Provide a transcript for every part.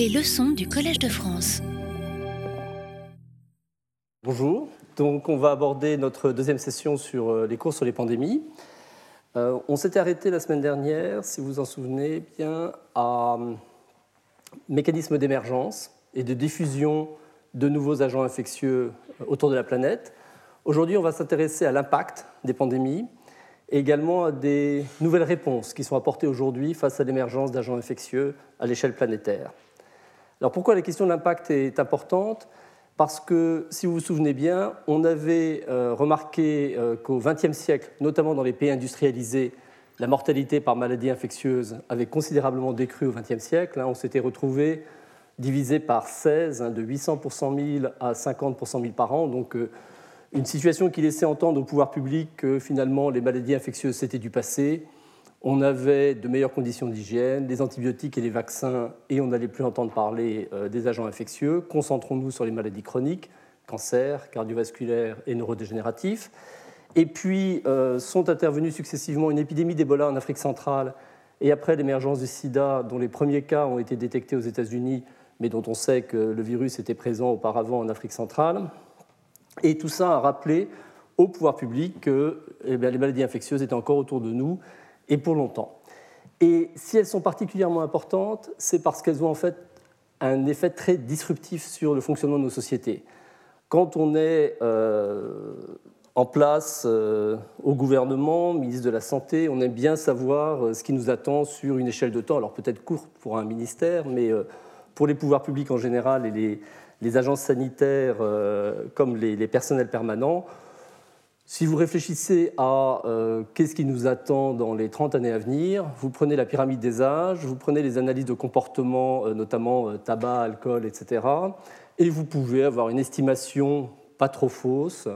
Les leçons du Collège de France. Bonjour, donc on va aborder notre deuxième session sur euh, les cours sur les pandémies. Euh, on s'était arrêté la semaine dernière, si vous en souvenez bien, à euh, mécanismes d'émergence et de diffusion de nouveaux agents infectieux autour de la planète. Aujourd'hui, on va s'intéresser à l'impact des pandémies et également à des nouvelles réponses qui sont apportées aujourd'hui face à l'émergence d'agents infectieux à l'échelle planétaire. Alors pourquoi la question de l'impact est importante? Parce que, si vous vous souvenez bien, on avait euh, remarqué euh, qu'au XXe siècle, notamment dans les pays industrialisés, la mortalité par maladie infectieuse avait considérablement décru au XXe siècle. On s'était retrouvé divisé par 16, hein, de 800 pour 100 000 à 50 pour 100 000 par an. Donc, euh, une situation qui laissait entendre au pouvoir public que finalement les maladies infectieuses c'était du passé. On avait de meilleures conditions d'hygiène, des antibiotiques et des vaccins, et on n'allait plus entendre parler euh, des agents infectieux. Concentrons-nous sur les maladies chroniques, cancer, cardiovasculaires et neurodégénératifs. Et puis euh, sont intervenues successivement une épidémie d'Ebola en Afrique centrale et après l'émergence du sida, dont les premiers cas ont été détectés aux États-Unis, mais dont on sait que le virus était présent auparavant en Afrique centrale. Et tout ça a rappelé au pouvoir public que eh les maladies infectieuses étaient encore autour de nous et pour longtemps. Et si elles sont particulièrement importantes, c'est parce qu'elles ont en fait un effet très disruptif sur le fonctionnement de nos sociétés. Quand on est euh, en place euh, au gouvernement, ministre de la Santé, on aime bien savoir euh, ce qui nous attend sur une échelle de temps, alors peut-être courte pour un ministère, mais pour les pouvoirs publics en général et les, agences sanitaires comme les, personnels permanents. Si vous réfléchissez à euh, qu'est-ce qui nous attend dans les 30 années à venir, vous prenez la pyramide des âges, vous prenez les analyses de comportement, euh, notamment tabac, alcool, etc., et vous pouvez avoir une estimation pas trop fausse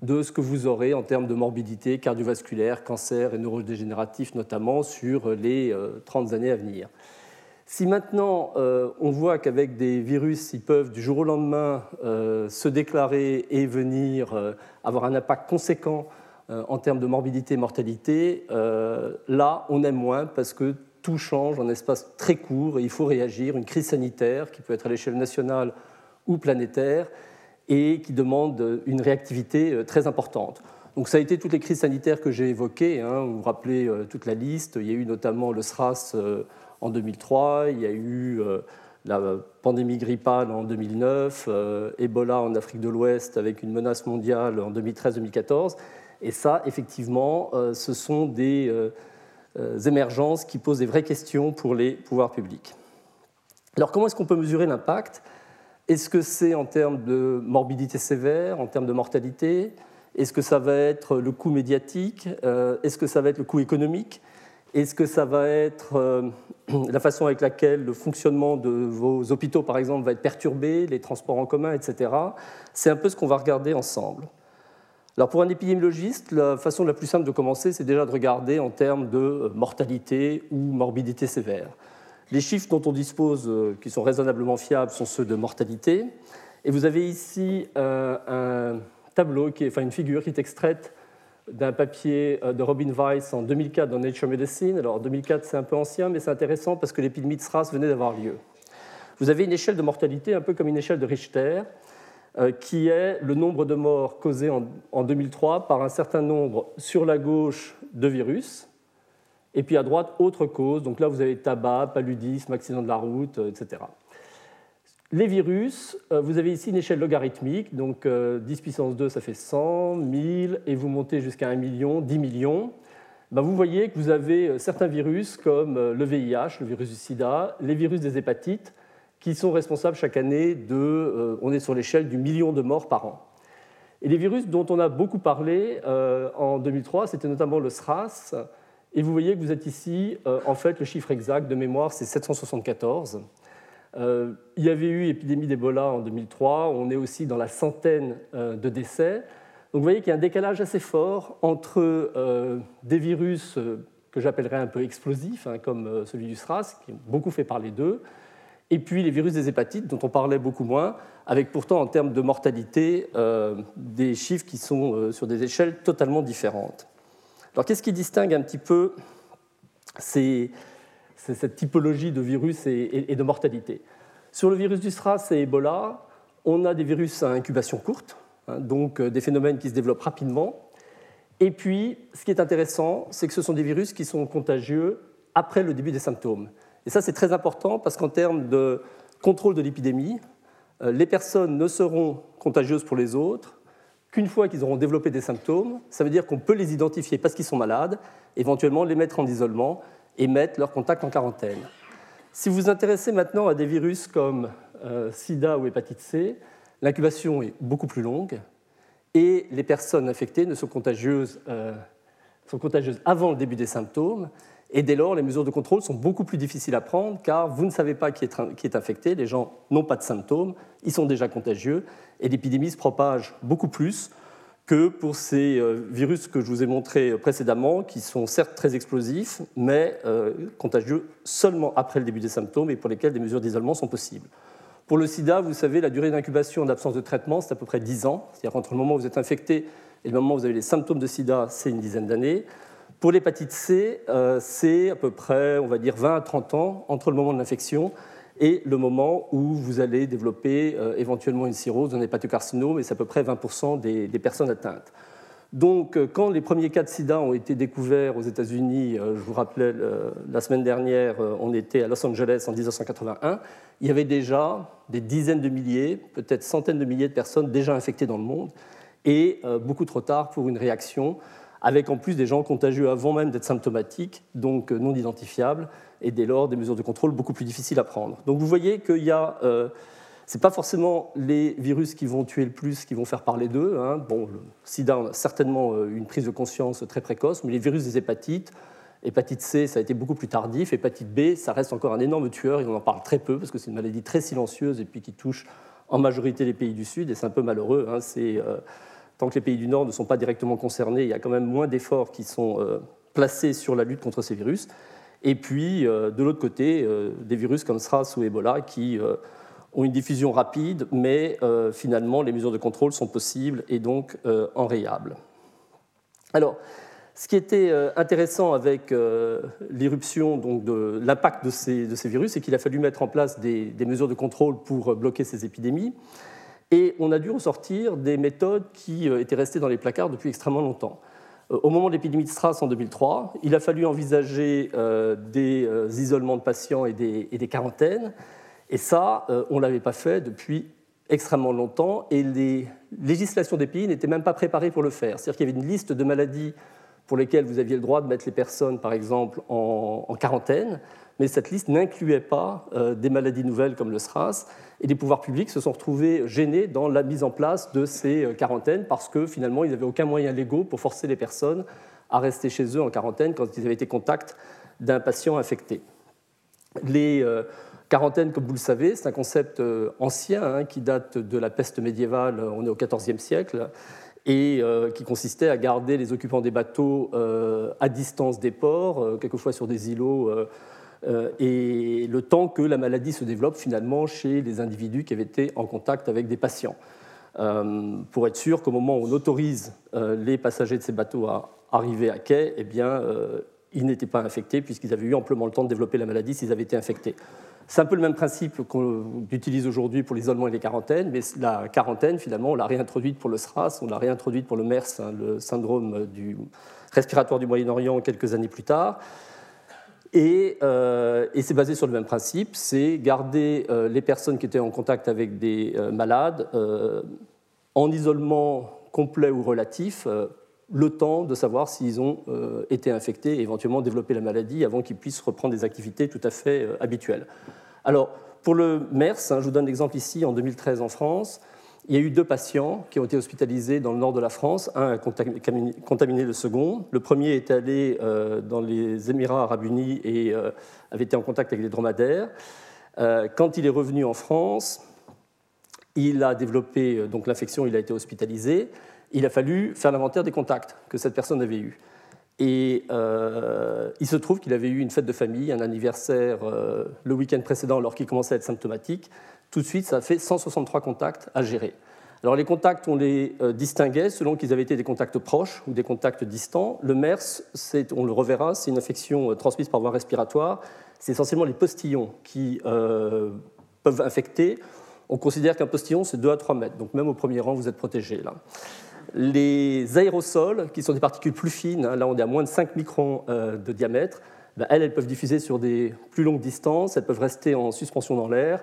de ce que vous aurez en termes de morbidité cardiovasculaire, cancer et neurodégénératif notamment sur les 30 années à venir. Si maintenant euh, on voit qu'avec des virus, ils peuvent du jour au lendemain euh, se déclarer et venir euh, avoir un impact conséquent en termes de morbidité et mortalité, là on aime moins parce que tout change en espace très court et il faut réagir. Une crise sanitaire qui peut être à l'échelle nationale ou planétaire et qui demande une réactivité très importante. Donc ça a été toutes les crises sanitaires que j'ai évoquées. Hein. vous vous rappelez toute la liste. Il y a eu notamment le SRAS en 2003, il y a eu euh, la pandémie grippale en 2009, euh, Ebola en Afrique de l'Ouest avec une menace mondiale en 2013-2014. Et ça, effectivement, euh, ce sont des émergences qui posent des vraies questions pour les pouvoirs publics. Alors comment est-ce qu'on peut mesurer l'impact? Est-ce que c'est en termes de morbidité sévère, en termes de mortalité? Est-ce que ça va être le coût médiatique? Est-ce que ça va être le coût économique? Est-ce que ça va être la façon avec laquelle le fonctionnement de vos hôpitaux, par exemple, va être perturbé, les transports en commun, etc. C'est un peu ce qu'on va regarder ensemble. Alors pour un épidémiologiste, la façon la plus simple de commencer, c'est déjà de regarder en termes de euh, mortalité ou morbidité sévère. Les chiffres dont on dispose, euh, qui sont raisonnablement fiables, sont ceux de mortalité. Et vous avez ici un tableau, qui enfin une figure qui est extraite d'un papier euh, de Robin Weiss en 2004 dans Nature Medicine. Alors 2004, c'est un peu ancien, mais c'est intéressant parce que l'épidémie de SRAS venait d'avoir lieu. Vous avez une échelle de mortalité un peu comme une échelle de Richter, euh, qui est le nombre de morts causés en, 2003 par un certain nombre sur la gauche de virus, et puis à droite, autre cause. Donc là, vous avez tabac, paludisme, accident de la route, euh, etc. Les virus, euh, vous avez ici une échelle logarithmique, donc 10 euh, puissance 2, ça fait 100, 1000, et vous montez jusqu'à 1 million, 10 millions. Ben, vous voyez que vous avez euh, certains virus comme le VIH, le virus du sida, les virus des hépatites, qui sont responsables chaque année de, on est sur l'échelle du million de morts par an. Et les virus dont on a beaucoup parlé en 2003, c'était notamment le SRAS, et vous voyez que vous êtes ici, en fait, le chiffre exact de mémoire, c'est 774. Euh, il y avait eu épidémie d'Ebola en 2003, on est aussi dans la centaine euh, de décès. Donc vous voyez qu'il y a un décalage assez fort entre euh, des virus que j'appellerais un peu explosifs, hein, comme celui du SRAS, qui est beaucoup fait parler d'eux, et puis les virus des hépatites, dont on parlait beaucoup moins, avec pourtant en termes de mortalité des chiffres qui sont sur des échelles totalement différentes. Alors qu'est-ce qui distingue un petit peu ces, cette typologie de virus et, de mortalité. Sur le virus du SRAS et Ebola, on a des virus à incubation courte, hein, donc des phénomènes qui se développent rapidement. Et puis, ce qui est intéressant, c'est que ce sont des virus qui sont contagieux après le début des symptômes. Et ça, c'est très important parce qu'en termes de contrôle de l'épidémie, euh, les personnes ne seront contagieuses pour les autres qu'une fois qu'ils auront développé des symptômes. Ça veut dire qu'on peut les identifier parce qu'ils sont malades, éventuellement les mettre en isolement et mettre leur contact en quarantaine. Si vous vous intéressez maintenant à des virus comme euh, sida ou hépatite C, l'incubation est beaucoup plus longue et les personnes infectées ne euh, sont contagieuses avant le début des symptômes et dès lors, les mesures de contrôle sont beaucoup plus difficiles à prendre car vous ne savez pas qui est, infecté, les gens n'ont pas de symptômes, ils sont déjà contagieux et l'épidémie se propage beaucoup plus que pour ces euh, virus que je vous ai montrés précédemment, qui sont certes très explosifs, mais euh, contagieux seulement après le début des symptômes et pour lesquels des mesures d'isolement sont possibles. Pour le sida, vous savez, la durée d'incubation en absence de traitement, c'est à peu près 10 ans. C'est-à-dire entre le moment où vous êtes infecté et le moment où vous avez les symptômes de sida, c'est une dizaine d'années. Pour l'hépatite C, euh, c'est à peu près, on va dire, 20 à 30 ans entre le moment de l'infection et le moment où vous allez développer euh, éventuellement une cirrhose, un hépatocarcinome, et c'est à peu près 20% des, personnes atteintes. Donc, euh, quand les premiers cas de sida ont été découverts aux États-Unis, je vous rappelais, la semaine dernière, on était à Los Angeles en 1981, il y avait déjà des dizaines de milliers, peut-être centaines de milliers de personnes déjà infectées dans le monde, et beaucoup trop tard pour une réaction avec en plus des gens contagieux avant même d'être symptomatiques, donc euh, non identifiables, et dès lors des mesures de contrôle beaucoup plus difficiles à prendre. Donc vous voyez qu'il y a, euh, ce n'est pas forcément les virus qui vont tuer le plus qui vont faire parler d'eux. Hein. Bon, le sida a certainement euh, une prise de conscience très précoce, mais les virus des hépatites, hépatite C, ça a été beaucoup plus tardif, hépatite B, ça reste encore un énorme tueur, et on en parle très peu parce que c'est une maladie très silencieuse et puis qui touche en majorité les pays du Sud, et c'est un peu malheureux. Hein. c'est tant que les pays du Nord ne sont pas directement concernés, il y a quand même moins d'efforts qui sont euh, placés sur la lutte contre ces virus. Et puis, euh, de l'autre côté, euh, des virus comme SRAS ou Ebola qui ont une diffusion rapide, mais finalement, les mesures de contrôle sont possibles et donc enrayables. Alors, ce qui était intéressant avec l'irruption de l'impact de ces, de ces, virus, c'est qu'il a fallu mettre en place des, des mesures de contrôle pour bloquer ces épidémies. Et on a dû ressortir des méthodes qui euh, étaient restées dans les placards depuis extrêmement longtemps. Euh, au moment de l'épidémie de Stras en 2003, il a fallu envisager euh, des isolements de patients et des, quarantaines. Et ça, on ne l'avait pas fait depuis extrêmement longtemps. Et les législations des pays n'étaient même pas préparées pour le faire. C'est-à-dire qu'il y avait une liste de maladies pour lesquelles vous aviez le droit de mettre les personnes, par exemple, en quarantaine mais cette liste n'incluait pas euh, des maladies nouvelles comme le SRAS, et les pouvoirs publics se sont retrouvés gênés dans la mise en place de ces euh, quarantaines parce que finalement, ils n'avaient aucun moyen légaux pour forcer les personnes à rester chez eux en quarantaine quand ils avaient été contact d'un patient infecté. Les euh, quarantaines, comme vous le savez, c'est un concept ancien hein, qui date de la peste médiévale, on est au XIVe siècle, et qui consistait à garder les occupants des bateaux à distance des ports, quelquefois sur des îlots euh, et le temps que la maladie se développe finalement chez les individus qui avaient été en contact avec des patients. Euh, pour être sûr qu'au moment où on autorise euh, les passagers de ces bateaux à arriver à quai, eh bien, ils n'étaient pas infectés puisqu'ils avaient eu amplement le temps de développer la maladie s'ils avaient été infectés. C'est un peu le même principe qu'on utilise aujourd'hui pour l'isolement et les quarantaines, mais la quarantaine, finalement, on l'a réintroduite pour le SRAS, on l'a réintroduite pour le MERS, hein, le syndrome du respiratoire du Moyen-Orient, quelques années plus tard. Euh, et, c'est basé sur le même principe, c'est garder euh, les personnes qui étaient en contact avec des euh, malades en isolement complet ou relatif, le temps de savoir s'ils ont été infectés et éventuellement développé la maladie avant qu'ils puissent reprendre des activités tout à fait habituelles. Alors, pour le MERS, hein, je vous donne l'exemple ici, en 2013 en France, il y a eu deux patients qui ont été hospitalisés dans le nord de la France. Un a contaminé le second. Le premier est allé euh, dans les Émirats arabes unis et euh, avait été en contact avec des dromadaires. Euh, quand il est revenu en France, il a développé l'infection, il a été hospitalisé. Il a fallu faire l'inventaire des contacts que cette personne avait eus. Et il se trouve qu'il avait eu une fête de famille, un anniversaire le week-end précédent alors qu'il commençait à être symptomatique tout de suite, ça a fait 163 contacts à gérer. Alors les contacts, on les euh, distinguait selon qu'ils avaient été des contacts proches ou des contacts distants. Le MERS, on le reverra, c'est une infection euh, transmise par voie respiratoire. C'est essentiellement les postillons qui euh, peuvent infecter, on considère qu'un postillon, c'est 2 à 3 mètres. Donc même au premier rang, vous êtes protégé. Là. Les aérosols, qui sont des particules plus fines, hein, là on est à moins de 5 microns euh, de diamètre, ben, elles, elles peuvent diffuser sur des plus longues distances, elles peuvent rester en suspension dans l'air,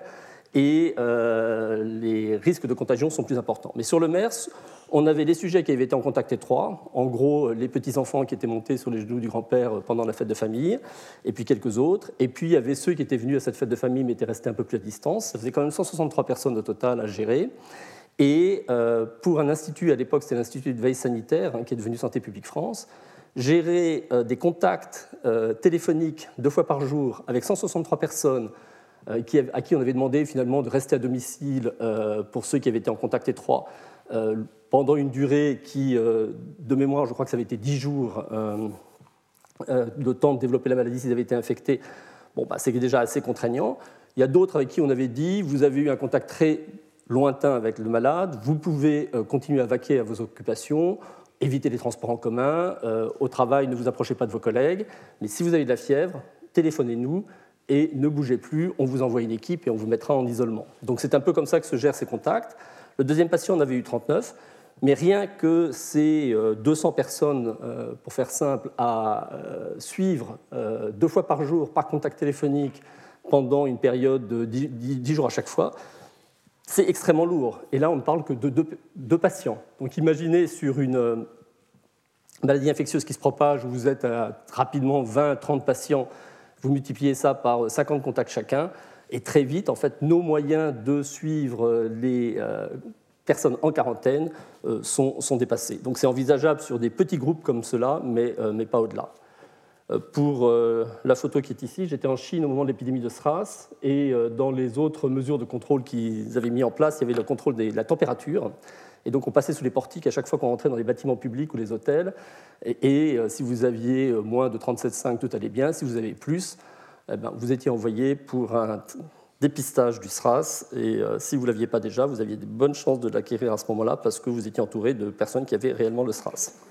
et euh, les risques de contagion sont plus importants. Mais sur le MERS, on avait les sujets qui avaient été en contact étroit, en gros les petits-enfants qui étaient montés sur les genoux du grand-père pendant la fête de famille, et puis quelques autres. Et puis il y avait ceux qui étaient venus à cette fête de famille mais étaient restés un peu plus à distance. Ça faisait quand même 163 personnes au total à gérer. Et euh, pour un institut, à l'époque c'était l'Institut de veille sanitaire, hein, qui est devenu Santé publique France, gérer euh, des contacts euh, téléphoniques deux fois par jour avec 163 personnes à qui on avait demandé finalement de rester à domicile pour ceux qui avaient été en contact étroit pendant une durée qui, de mémoire, je crois que ça avait été 10 jours de temps de développer la maladie s'ils avaient été infectés, bon, bah, c'est déjà assez contraignant. Il y a d'autres avec qui on avait dit, vous avez eu un contact très lointain avec le malade, vous pouvez euh, continuer à vaquer à vos occupations, éviter les transports en commun, euh, au travail, ne vous approchez pas de vos collègues, mais si vous avez de la fièvre, téléphonez-nous et ne bougez plus, on vous envoie une équipe et on vous mettra en isolement. Donc c'est un peu comme ça que se gèrent ces contacts. Le deuxième patient en avait eu 39, mais rien que ces 200 euh, personnes, pour faire simple, à suivre deux fois par jour par contact téléphonique pendant une période de 10 jours à chaque fois, c'est extrêmement lourd. Et là, on ne parle que de deux, patients. Donc imaginez sur une euh, maladie infectieuse qui se propage, où vous êtes à rapidement 20-30 patients, vous multipliez ça par 50 contacts chacun, et très vite, en fait, nos moyens de suivre les euh, personnes en quarantaine euh, sont, sont, dépassés. Donc c'est envisageable sur des petits groupes comme cela, mais, mais pas au-delà. Euh, pour euh, la photo qui est ici, j'étais en Chine au moment de l'épidémie de SRAS et euh, dans les autres mesures de contrôle qu'ils avaient mis en place, il y avait le contrôle de la température. Et donc on passait sous les portiques à chaque fois qu'on rentrait dans les bâtiments publics ou les hôtels. Et, si vous aviez moins de 37,5, tout allait bien. Si vous avez plus, eh ben, vous étiez envoyé pour un dépistage du SRAS. Et si vous ne l'aviez pas déjà, vous aviez de bonnes chances de l'acquérir à ce moment-là parce que vous étiez entouré de personnes qui avaient réellement le SRAS.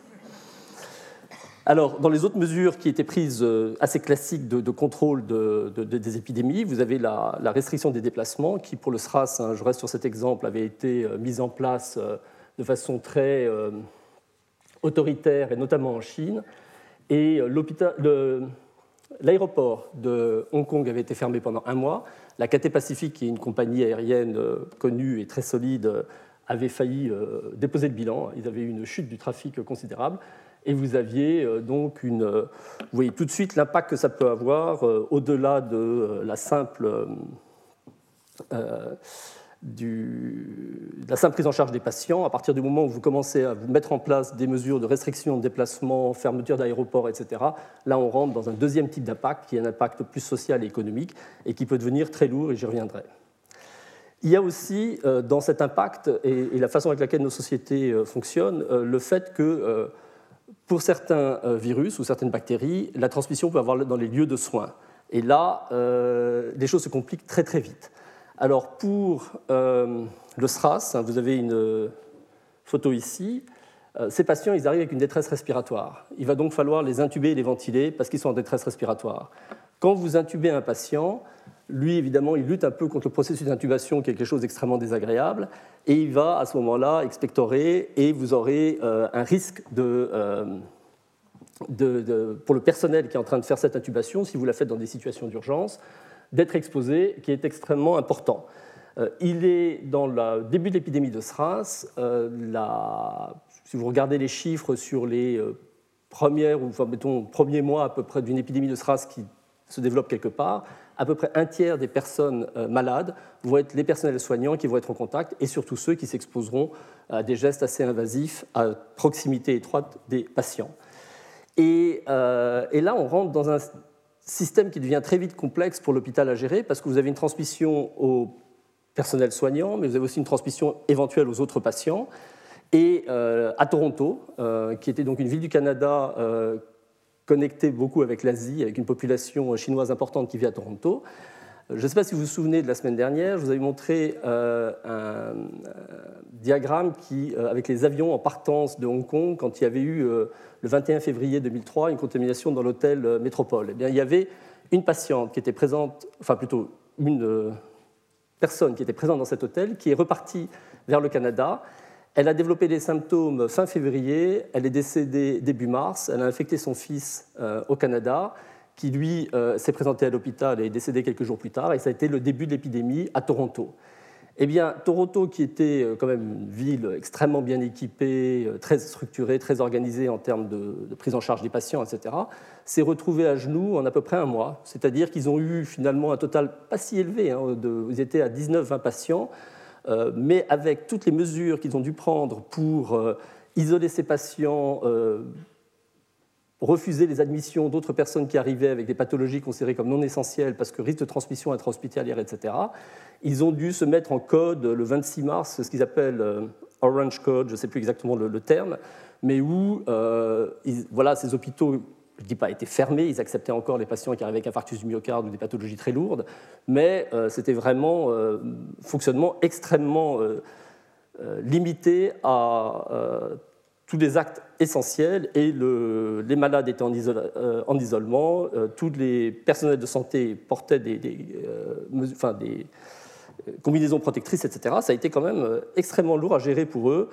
Alors, dans les autres mesures qui étaient prises euh, assez classiques de, contrôle des épidémies, vous avez la, restriction des déplacements qui, pour le SRAS, hein, je reste sur cet exemple, avait été euh, mise en place euh, de façon très autoritaire, et notamment en Chine. Et l'aéroport de Hong Kong avait été fermé pendant un mois. La Cathay Pacific, qui est une compagnie aérienne connue et très solide, avait failli déposer le bilan. Ils avaient eu une chute du trafic considérable et vous aviez euh, donc une. Euh, vous voyez tout de suite l'impact que ça peut avoir euh, au-delà de la simple. Du, la simple prise en charge des patients, à partir du moment où vous commencez à vous mettre en place des mesures de restriction de déplacement, fermeture d'aéroports, etc., là on rentre dans un deuxième type d'impact qui est un impact plus social et économique et qui peut devenir très lourd, et j'y reviendrai. Il y a aussi dans cet impact et, la façon avec laquelle nos sociétés fonctionnent le fait que pour certains euh, virus ou certaines bactéries, la transmission peut avoir dans les lieux de soins. Et là, euh, les choses se compliquent très très vite. Alors pour euh, le SRAS, hein, vous avez une photo ici, ces patients, ils arrivent avec une détresse respiratoire. Il va donc falloir les intuber et les ventiler parce qu'ils sont en détresse respiratoire. Quand vous intubez un patient, lui, évidemment, il lutte un peu contre le processus d'intubation, quelque chose d'extrêmement désagréable, et il va à ce moment-là expectorer, et vous aurez euh, un risque euh, de, pour le personnel qui est en train de faire cette intubation, si vous la faites dans des situations d'urgence, d'être exposé, qui est extrêmement important. Euh, il est dans le début de l'épidémie de SRAS, si vous regardez les chiffres sur les premières, ou enfin, mettons, premiers mois à peu près d'une épidémie de SRAS qui se développe quelque part, à peu près un tiers des personnes euh, malades vont être les personnels soignants qui vont être en contact et surtout ceux qui s'exposeront à des gestes assez invasifs à proximité étroite des patients. Et, euh, et, là, on rentre dans un système qui devient très vite complexe pour l'hôpital à gérer parce que vous avez une transmission au personnel soignant, mais vous avez aussi une transmission éventuelle aux autres patients. Et euh, à Toronto, qui était donc une ville du Canada connecté beaucoup avec l'Asie, avec une population chinoise importante qui vit à Toronto. Je ne sais pas si vous vous souvenez de la semaine dernière, je vous avais montré euh, un euh, diagramme qui, euh, avec les avions en partance de Hong Kong quand il y avait eu le 21 février 2003 une contamination dans l'hôtel Métropole. Eh il y avait une patiente qui était présente, enfin plutôt une personne qui était présente dans cet hôtel qui est repartie vers le Canada. Elle a développé des symptômes fin février, elle est décédée début mars, elle a infecté son fils euh, au Canada, qui lui euh, s'est présenté à l'hôpital et est décédé quelques jours plus tard, et ça a été le début de l'épidémie à Toronto. Eh bien, Toronto, qui était euh, quand même une ville extrêmement bien équipée, très structurée, très organisée en termes de, prise en charge des patients, etc., s'est retrouvé à genoux en à peu près un mois. C'est-à-dire qu'ils ont eu finalement un total pas si élevé. Hein, de, ils étaient à 19-20 patients, euh, mais avec toutes les mesures qu'ils ont dû prendre pour isoler ces patients, refuser les admissions d'autres personnes qui arrivaient avec des pathologies considérées comme non essentielles parce que risque de transmission intra-hospitalière, etc., ils ont dû se mettre en code le 26 mars, ce qu'ils appellent euh, Orange Code, je ne sais plus exactement le, terme, mais où euh, voilà, ces hôpitaux, je ne dis pas étaient fermés, ils acceptaient encore les patients qui arrivaient avec infarctus du myocarde ou des pathologies très lourdes, mais euh, c'était vraiment un fonctionnement extrêmement limité à tous les actes essentiels et les malades étaient en, euh, isolement, euh, tous les personnels de santé portaient des, euh, combinaisons protectrices, etc. Ça a été quand même extrêmement lourd à gérer pour eux.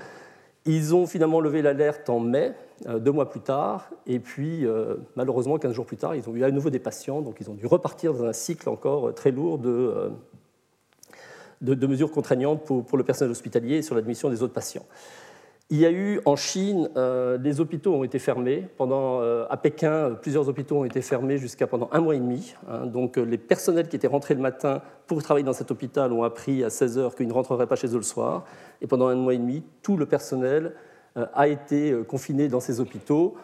Ils ont finalement levé l'alerte en mai, deux mois plus tard, et puis malheureusement, 15 jours plus tard, ils ont eu à nouveau des patients, donc ils ont dû repartir dans un cycle encore très lourd de, mesures contraignantes pour, le personnel hospitalier et sur l'admission des autres patients. Il y a eu en Chine, euh, les hôpitaux ont été fermés. Pendant, euh, à Pékin, plusieurs hôpitaux ont été fermés jusqu'à pendant un mois et demi. Hein. donc euh, les personnels qui étaient rentrés le matin pour travailler dans cet hôpital ont appris à 16 heures qu'ils ne rentreraient pas chez eux le soir. Et pendant un mois et demi, tout le personnel a été confiné dans ces hôpitaux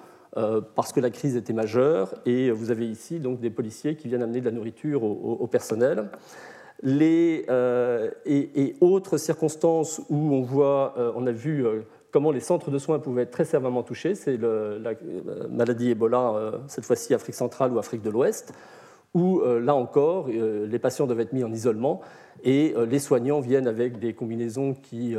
parce que la crise était majeure. Et vous avez ici donc des policiers qui viennent amener de la nourriture au, personnel. Les, et, autres circonstances où on voit, on a vu comment les centres de soins pouvaient être très sévèrement touchés. C'est la, maladie Ebola, euh, cette fois-ci Afrique centrale ou Afrique de l'Ouest, où euh, là encore, euh, les patients doivent être mis en isolement et les soignants viennent avec des combinaisons qui,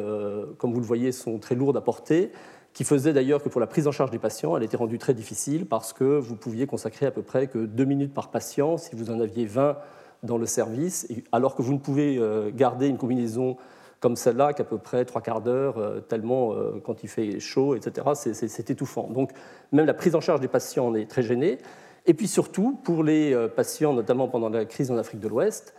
comme vous le voyez, sont très lourdes à porter, qui faisaient d'ailleurs que pour la prise en charge des patients, elle était rendue très difficile parce que vous pouviez consacrer à peu près que deux minutes par patient si vous en aviez 20 dans le service, alors que vous ne pouvez garder une combinaison comme celle-là, qu'à peu près trois quarts d'heure, euh, tellement euh, quand il fait chaud, etc., c'est étouffant. Donc même la prise en charge des patients en est très gênée. Et puis surtout, pour les euh, patients, notamment pendant la crise en Afrique de l'Ouest,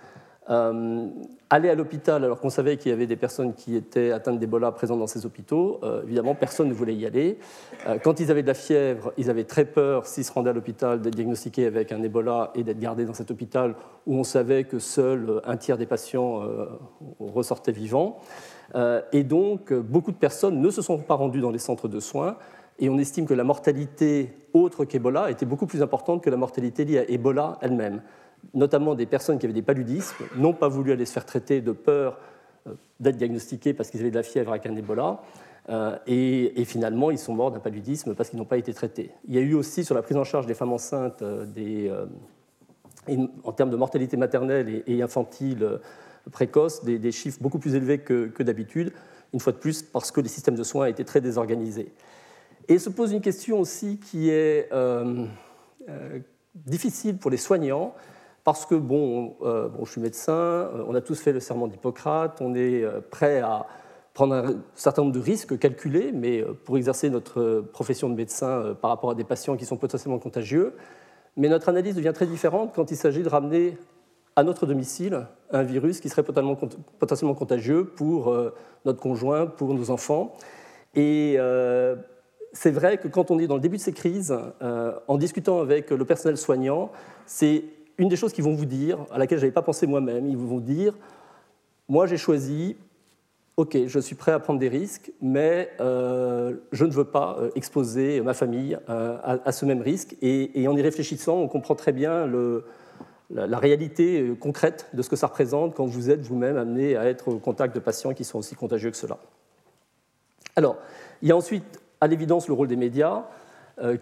euh, aller à l'hôpital alors qu'on savait qu'il y avait des personnes qui étaient atteintes d'Ebola présentes dans ces hôpitaux, euh, évidemment, personne ne voulait y aller. Euh, quand ils avaient de la fièvre, ils avaient très peur, s'ils se rendaient à l'hôpital, d'être diagnostiqués avec un Ebola et d'être gardés dans cet hôpital où on savait que seul un tiers des patients ressortaient vivants. et donc, beaucoup de personnes ne se sont pas rendues dans les centres de soins. Et on estime que la mortalité autre qu'Ebola était beaucoup plus importante que la mortalité liée à Ebola elle-même notamment des personnes qui avaient des paludismes, n'ont pas voulu aller se faire traiter de peur euh, d'être diagnostiqués parce qu'ils avaient de la fièvre avec un Ebola. Euh, et, finalement, ils sont morts d'un paludisme parce qu'ils n'ont pas été traités. Il y a eu aussi sur la prise en charge des femmes enceintes, euh, des, en termes de mortalité maternelle et, infantile précoce, des, chiffres beaucoup plus élevés que, que d'habitude, une fois de plus parce que les systèmes de soins étaient très désorganisés. Et se pose une question aussi qui est difficile pour les soignants, parce que, bon, euh, bon, je suis médecin, euh, on a tous fait le serment d'Hippocrate, on est euh, prêt à prendre un certain nombre de risques calculés, mais pour exercer notre profession de médecin par rapport à des patients qui sont potentiellement contagieux. Mais notre analyse devient très différente quand il s'agit de ramener à notre domicile un virus qui serait potentiellement contagieux pour notre conjoint, pour nos enfants. Et c'est vrai que quand on est dans le début de ces crises, en discutant avec le personnel soignant, c'est une des choses qu'ils vont vous dire, à laquelle je n'avais pas pensé moi-même, ils vont dire, moi j'ai choisi, ok, je suis prêt à prendre des risques, mais euh, je ne veux pas euh, exposer ma famille euh, à, ce même risque. Et, en y réfléchissant, on comprend très bien la, réalité concrète de ce que ça représente quand vous êtes vous-même amené à être au contact de patients qui sont aussi contagieux que cela. Alors, il y a ensuite, à l'évidence, le rôle des médias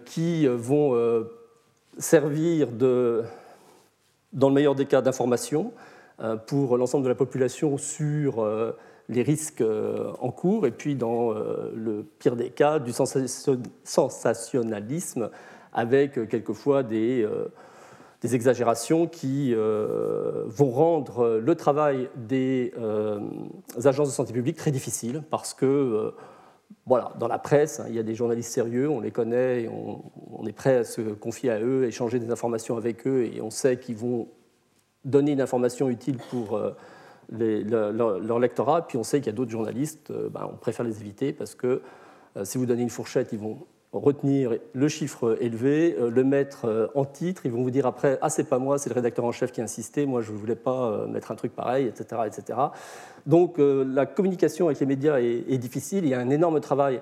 qui vont servir de, dans le meilleur des cas, d'information euh, pour l'ensemble de la population sur euh, les risques euh, en cours, et puis dans le pire des cas, du sensationnalisme, avec quelquefois des, des exagérations qui vont rendre le travail des agences de santé publique très difficile parce que voilà, dans la presse, hein, il y a des journalistes sérieux, on les connaît, on, est prêt à se confier à eux, échanger des informations avec eux, et on sait qu'ils vont donner une information utile pour euh, leur, lectorat. Puis on sait qu'il y a d'autres journalistes, euh, ben, on préfère les éviter parce que euh, si vous donnez une fourchette, ils vont retenir le chiffre élevé, le mettre en titre, ils vont vous dire après ah c'est pas moi, c'est le rédacteur en chef qui a insisté, moi je ne voulais pas mettre un truc pareil, etc., etc. Donc la communication avec les médias est, difficile. Il y a un énorme travail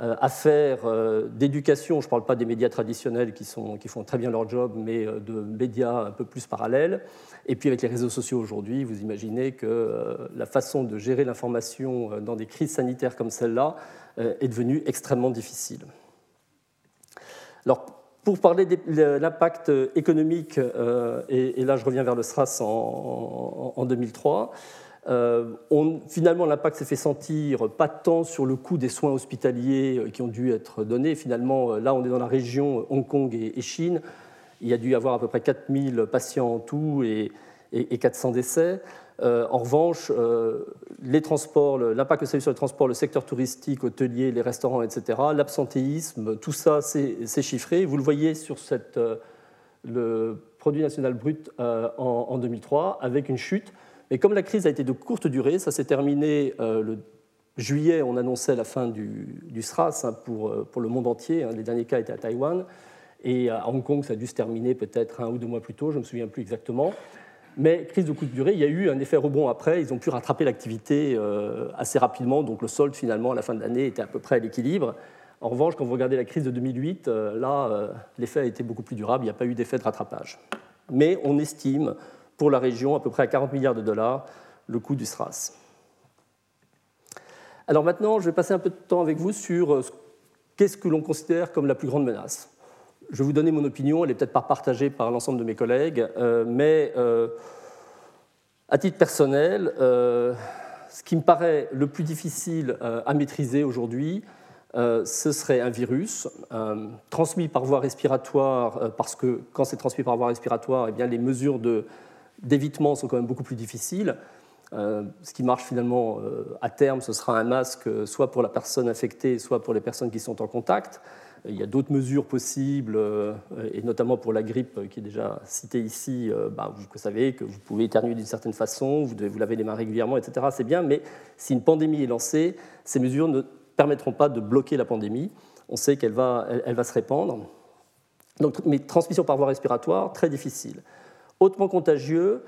euh, à faire euh, d'éducation, je ne parle pas des médias traditionnels qui, qui, font très bien leur job, mais euh, de médias un peu plus parallèles. Et puis avec les réseaux sociaux aujourd'hui, vous imaginez que la façon de gérer l'information dans des crises sanitaires comme celle-là est devenue extrêmement difficile. Alors, pour parler de l'impact économique, et, là je reviens vers le SRAS en, en 2003, euh, finalement, l'impact s'est fait sentir pas tant sur le coût des soins hospitaliers euh, qui ont dû être donnés. Finalement, euh, là, on est dans la région Hong Kong et, Chine. Il y a dû y avoir à peu près 4000 patients en tout et, 400 décès. En revanche, les transports, l'impact que ça a eu sur les transports, le secteur touristique, hôtelier, les restaurants, etc., l'absentéisme, tout ça, c'est chiffré. Vous le voyez sur cette, le produit national brut en, en 2003, avec une chute et comme la crise a été de courte durée, ça s'est terminé euh, le juillet, on annonçait la fin du, SRAS hein, pour, euh, pour, le monde entier. Hein. les derniers cas étaient à Taïwan. Et à Hong Kong, ça a dû se terminer peut-être un ou deux mois plus tôt, je ne me souviens plus exactement. Mais crise de courte durée, il y a eu un effet rebond après. Ils ont pu rattraper l'activité euh, assez rapidement. Donc le solde, finalement, à la fin de l'année, était à peu près à l'équilibre. En revanche, quand vous regardez la crise de 2008, là, l'effet a été beaucoup plus durable. Il n'y a pas eu d'effet de rattrapage. Mais on estime pour la région à peu près à 40 milliards de dollars le coût du SRAS. Alors maintenant, je vais passer un peu de temps avec vous sur euh, qu'est-ce que l'on considère comme la plus grande menace. Je vais vous donner mon opinion, elle n'est peut-être pas partagée par l'ensemble de mes collègues, euh, mais euh, à titre personnel, ce qui me paraît le plus difficile à maîtriser aujourd'hui, ce serait un virus transmis par voie respiratoire, parce que quand c'est transmis par voie respiratoire, eh bien, les mesures d'évitement sont quand même beaucoup plus difficiles. Euh, ce qui marche finalement euh, à terme, ce sera un masque euh, soit pour la personne infectée, soit pour les personnes qui sont en contact. Il y a d'autres mesures possibles, et notamment pour la grippe qui est déjà citée ici. Bah, vous savez que vous pouvez éternuer d'une certaine façon, vous devez vous laver les mains régulièrement, etc. C'est bien, mais si une pandémie est lancée, ces mesures ne permettront pas de bloquer la pandémie. On sait qu'elle va, se répandre. Donc, mais transmission par voie respiratoire, très difficile hautement contagieux.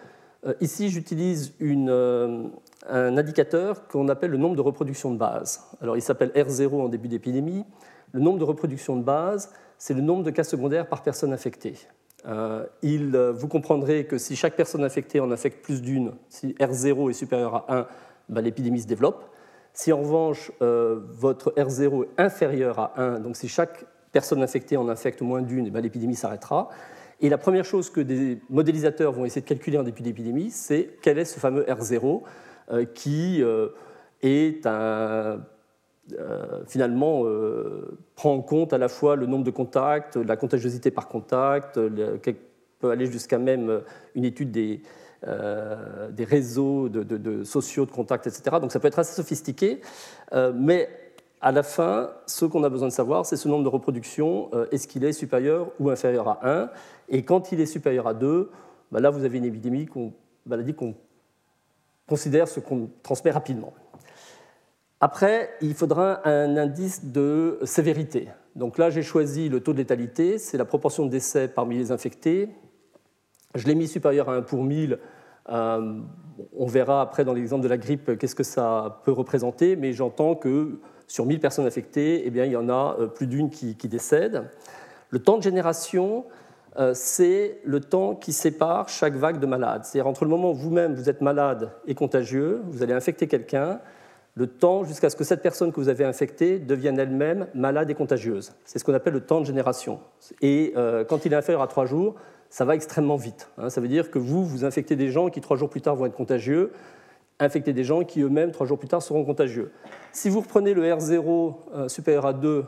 Euh, ici, j'utilise euh, un indicateur qu'on appelle le nombre de reproductions de base. Alors, il s'appelle R0 en début d'épidémie. Le nombre de reproductions de base, c'est le nombre de cas secondaires par personne infectée. Euh, il, vous comprendrez que si chaque personne infectée en infecte plus d'une, si R0 est supérieur à 1, ben, l'épidémie se développe. Si en revanche votre R0 est inférieur à 1, donc si chaque personne infectée en infecte moins d'une, ben, l'épidémie s'arrêtera. Et la première chose que des modélisateurs vont essayer de calculer en début d'épidémie, c'est quel est ce fameux R0 euh, qui euh, est un, euh, finalement prend en compte à la fois le nombre de contacts, la contagiosité par contact, peut aller jusqu'à même une étude des, des réseaux sociaux de contacts, etc. Donc ça peut être assez sophistiqué, mais à la fin, ce qu'on a besoin de savoir, c'est ce nombre de reproductions, est-ce qu'il est supérieur ou inférieur à 1 et quand il est supérieur à 2, bah là, vous avez une épidémie, maladie qu'on considère ce qu'on transmet rapidement. Après, il faudra un indice de sévérité. Donc là, j'ai choisi le taux de létalité, c'est la proportion de décès parmi les infectés. Je l'ai mis supérieur à 1 pour 1000. Euh, on verra après dans l'exemple de la grippe qu'est-ce que ça peut représenter, mais j'entends que sur 1000 personnes infectées, eh bien, il y en a euh, plus d'une qui, décède. Le temps de génération, euh, c'est le temps qui sépare chaque vague de malades. C'est-à-dire entre le moment où vous-même vous êtes malade et contagieux, vous allez infecter quelqu'un, le temps jusqu'à ce que cette personne que vous avez infectée devienne elle-même malade et contagieuse. C'est ce qu'on appelle le temps de génération. Et euh, quand il est inférieur à trois jours, ça va extrêmement vite. Hein. Ça veut dire que vous, vous infectez des gens qui trois jours plus tard vont être contagieux, infectez des gens qui eux-mêmes trois jours plus tard seront contagieux. Si vous reprenez le R0 euh, supérieur à 2,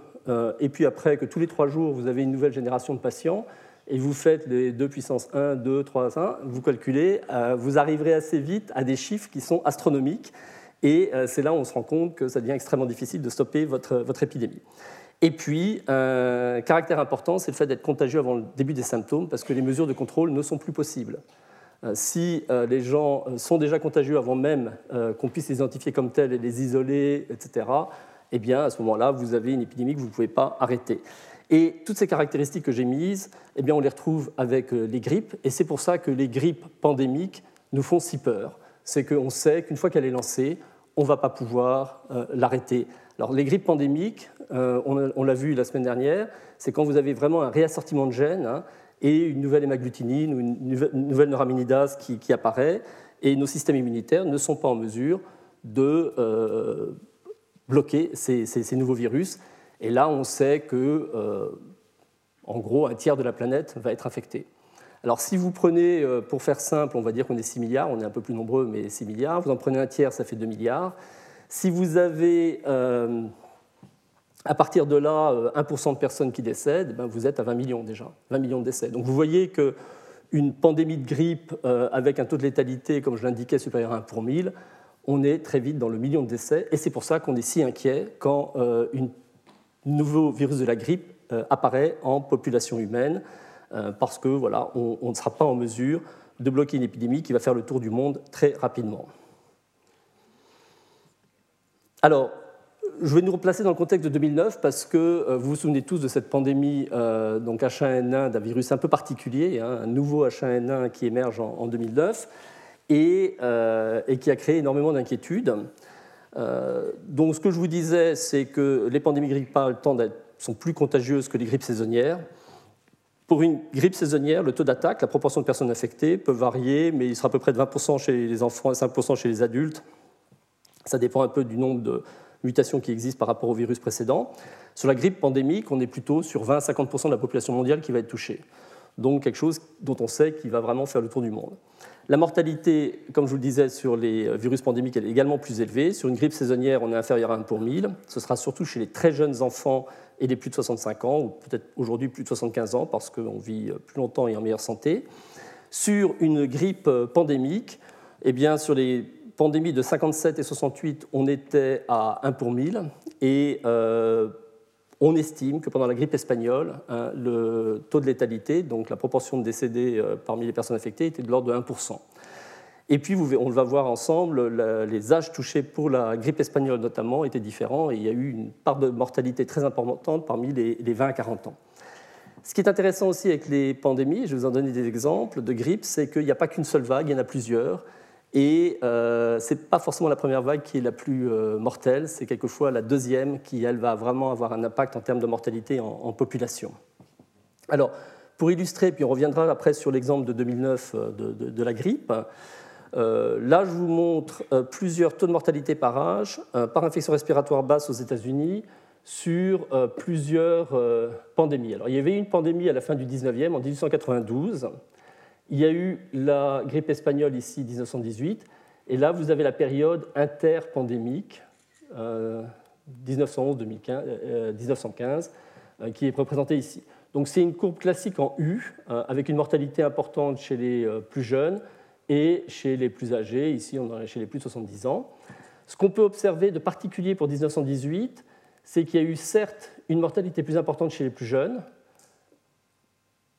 et puis après que tous les trois jours vous avez une nouvelle génération de patients, et vous faites les 2 puissance 1, 2, 3, 1, vous calculez, vous arriverez assez vite à des chiffres qui sont astronomiques. Et c'est là où on se rend compte que ça devient extrêmement difficile de stopper votre, votre épidémie. Et puis, un caractère important, c'est le fait d'être contagieux avant le début des symptômes, parce que les mesures de contrôle ne sont plus possibles. Euh, si euh, les gens euh, sont déjà contagieux avant même qu'on puisse les identifier comme tels et les isoler, etc., eh bien, à ce moment-là, vous avez une épidémie que vous ne pouvez pas arrêter. Et toutes ces caractéristiques que j'ai mises, eh bien, on les retrouve avec les grippes, et c'est pour ça que les grippes pandémiques nous font si peur. C'est qu'on sait qu'une fois qu'elle est lancée, on ne va pas pouvoir l'arrêter. Alors, les grippes pandémiques, on l'a vu la semaine dernière, c'est quand vous avez vraiment un réassortiment de gènes, hein, et une nouvelle hémaglutinine ou une nouvelle neuraminidase qui, apparaît, et nos systèmes immunitaires ne sont pas en mesure de euh, bloquer ces, nouveaux virus. Et là, on sait que, euh, en gros, un tiers de la planète va être affecté. Alors, si vous prenez, euh, pour faire simple, on va dire qu'on est 6 milliards, on est un peu plus nombreux, mais 6 milliards, vous en prenez un tiers, ça fait 2 milliards. Si vous avez à partir de là, 1% euh, de personnes qui décèdent, ben vous êtes à 20 millions déjà, 20 millions de décès. Donc vous voyez qu'une pandémie de grippe euh, avec un taux de létalité, comme je l'indiquais, supérieur à 1 pour 1000, on est très vite dans le million de décès. Et c'est pour ça qu'on est si inquiet quand euh, un nouveau virus de la grippe apparaît en population humaine, parce que voilà, on, ne sera pas en mesure de bloquer une épidémie qui va faire le tour du monde très rapidement. Alors, je vais nous replacer dans le contexte de 2009 parce que euh, vous vous souvenez tous de cette pandémie euh, donc H1N1 d'un virus un peu particulier, hein, un nouveau H1N1 qui émerge en, 2009 euh, et, qui a créé énormément d'inquiétudes. donc ce que je vous disais, c'est que les pandémies grippales sont plus contagieuses que les grippes saisonnières. Pour une grippe saisonnière, le taux d'attaque, la proportion de personnes infectées peut varier, mais il sera à peu près de 20% chez les enfants et 5% chez les adultes. Ça dépend un peu du nombre de, mutations qui existent par rapport au virus précédent. Sur la grippe pandémique, on est plutôt sur 20 50% de la population mondiale qui va être touchée. Donc quelque chose dont on sait qu'il va vraiment faire le tour du monde. La mortalité, comme je vous le disais, sur les virus pandémiques, elle est également plus élevée. Sur une grippe saisonnière, on est inférieur à 1 pour 1000. Ce sera surtout chez les très jeunes enfants et les plus de 65 ans, ou peut-être aujourd'hui plus de 75 ans, parce qu'on vit plus longtemps et en meilleure santé. Sur une grippe pandémique, eh bien, sur les pandémie de 57 et 68, on était à 1 pour 1000 et euh, on estime que pendant la grippe espagnole, hein, le taux de létalité, donc la proportion de décédés euh, parmi les personnes infectées, était de l'ordre de 1%. Et puis, on va voir ensemble, les âges touchés pour la grippe espagnole notamment étaient différents et il y a eu une part de mortalité très importante parmi les, les 20 à 40 ans. Ce qui est intéressant aussi avec les pandémies, je vais vous en donner des exemples de grippe, c'est qu'il n'y a pas qu'une seule vague, il y en a plusieurs. Et euh, ce n'est pas forcément la première vague qui est la plus euh, mortelle, c'est quelquefois la deuxième qui, elle, va vraiment avoir un impact en termes de mortalité en, population. Alors, pour illustrer, puis on reviendra après sur l'exemple de 2009 euh, de, la grippe, là, je vous montre plusieurs taux de mortalité par âge, par infection respiratoire basse aux États-Unis, sur plusieurs pandémies. Alors, il y avait une pandémie à la fin du 19e, en 1892, il y a eu la grippe espagnole ici, 1918, et là, vous avez la période interpandémique, 1911-1915, euh, euh, euh, qui est représentée ici. Donc c'est une courbe classique en U, avec une mortalité importante chez les plus jeunes et chez les plus âgés. Ici, on est chez les plus de 70 ans. Ce qu'on peut observer de particulier pour 1918, c'est qu'il y a eu certes une mortalité plus importante chez les plus jeunes,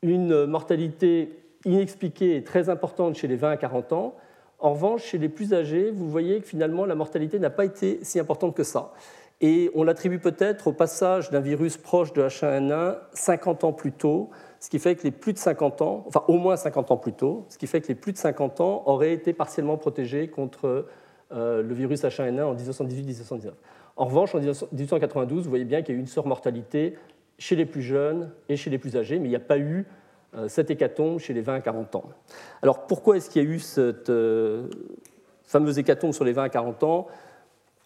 une mortalité inexpliquée et très importante chez les 20 à 40 ans. En revanche, chez les plus âgés, vous voyez que finalement la mortalité n'a pas été si importante que ça. Et on l'attribue peut-être au passage d'un virus proche de H1N1 50 ans plus tôt, ce qui fait que les plus de 50 ans, enfin au moins 50 ans plus tôt, ce qui fait que les plus de 50 ans auraient été partiellement protégés contre euh, le virus H1N1 en 1918-1919. En revanche, en 1892, vous voyez bien qu'il y a eu une surmortalité chez les plus jeunes et chez les plus âgés, mais il n'y a pas eu euh, cette hécatombe chez les 20 à 40 ans. Alors pourquoi est-ce qu'il y a eu cette euh, fameuse hécatombe sur les 20 à 40 ans?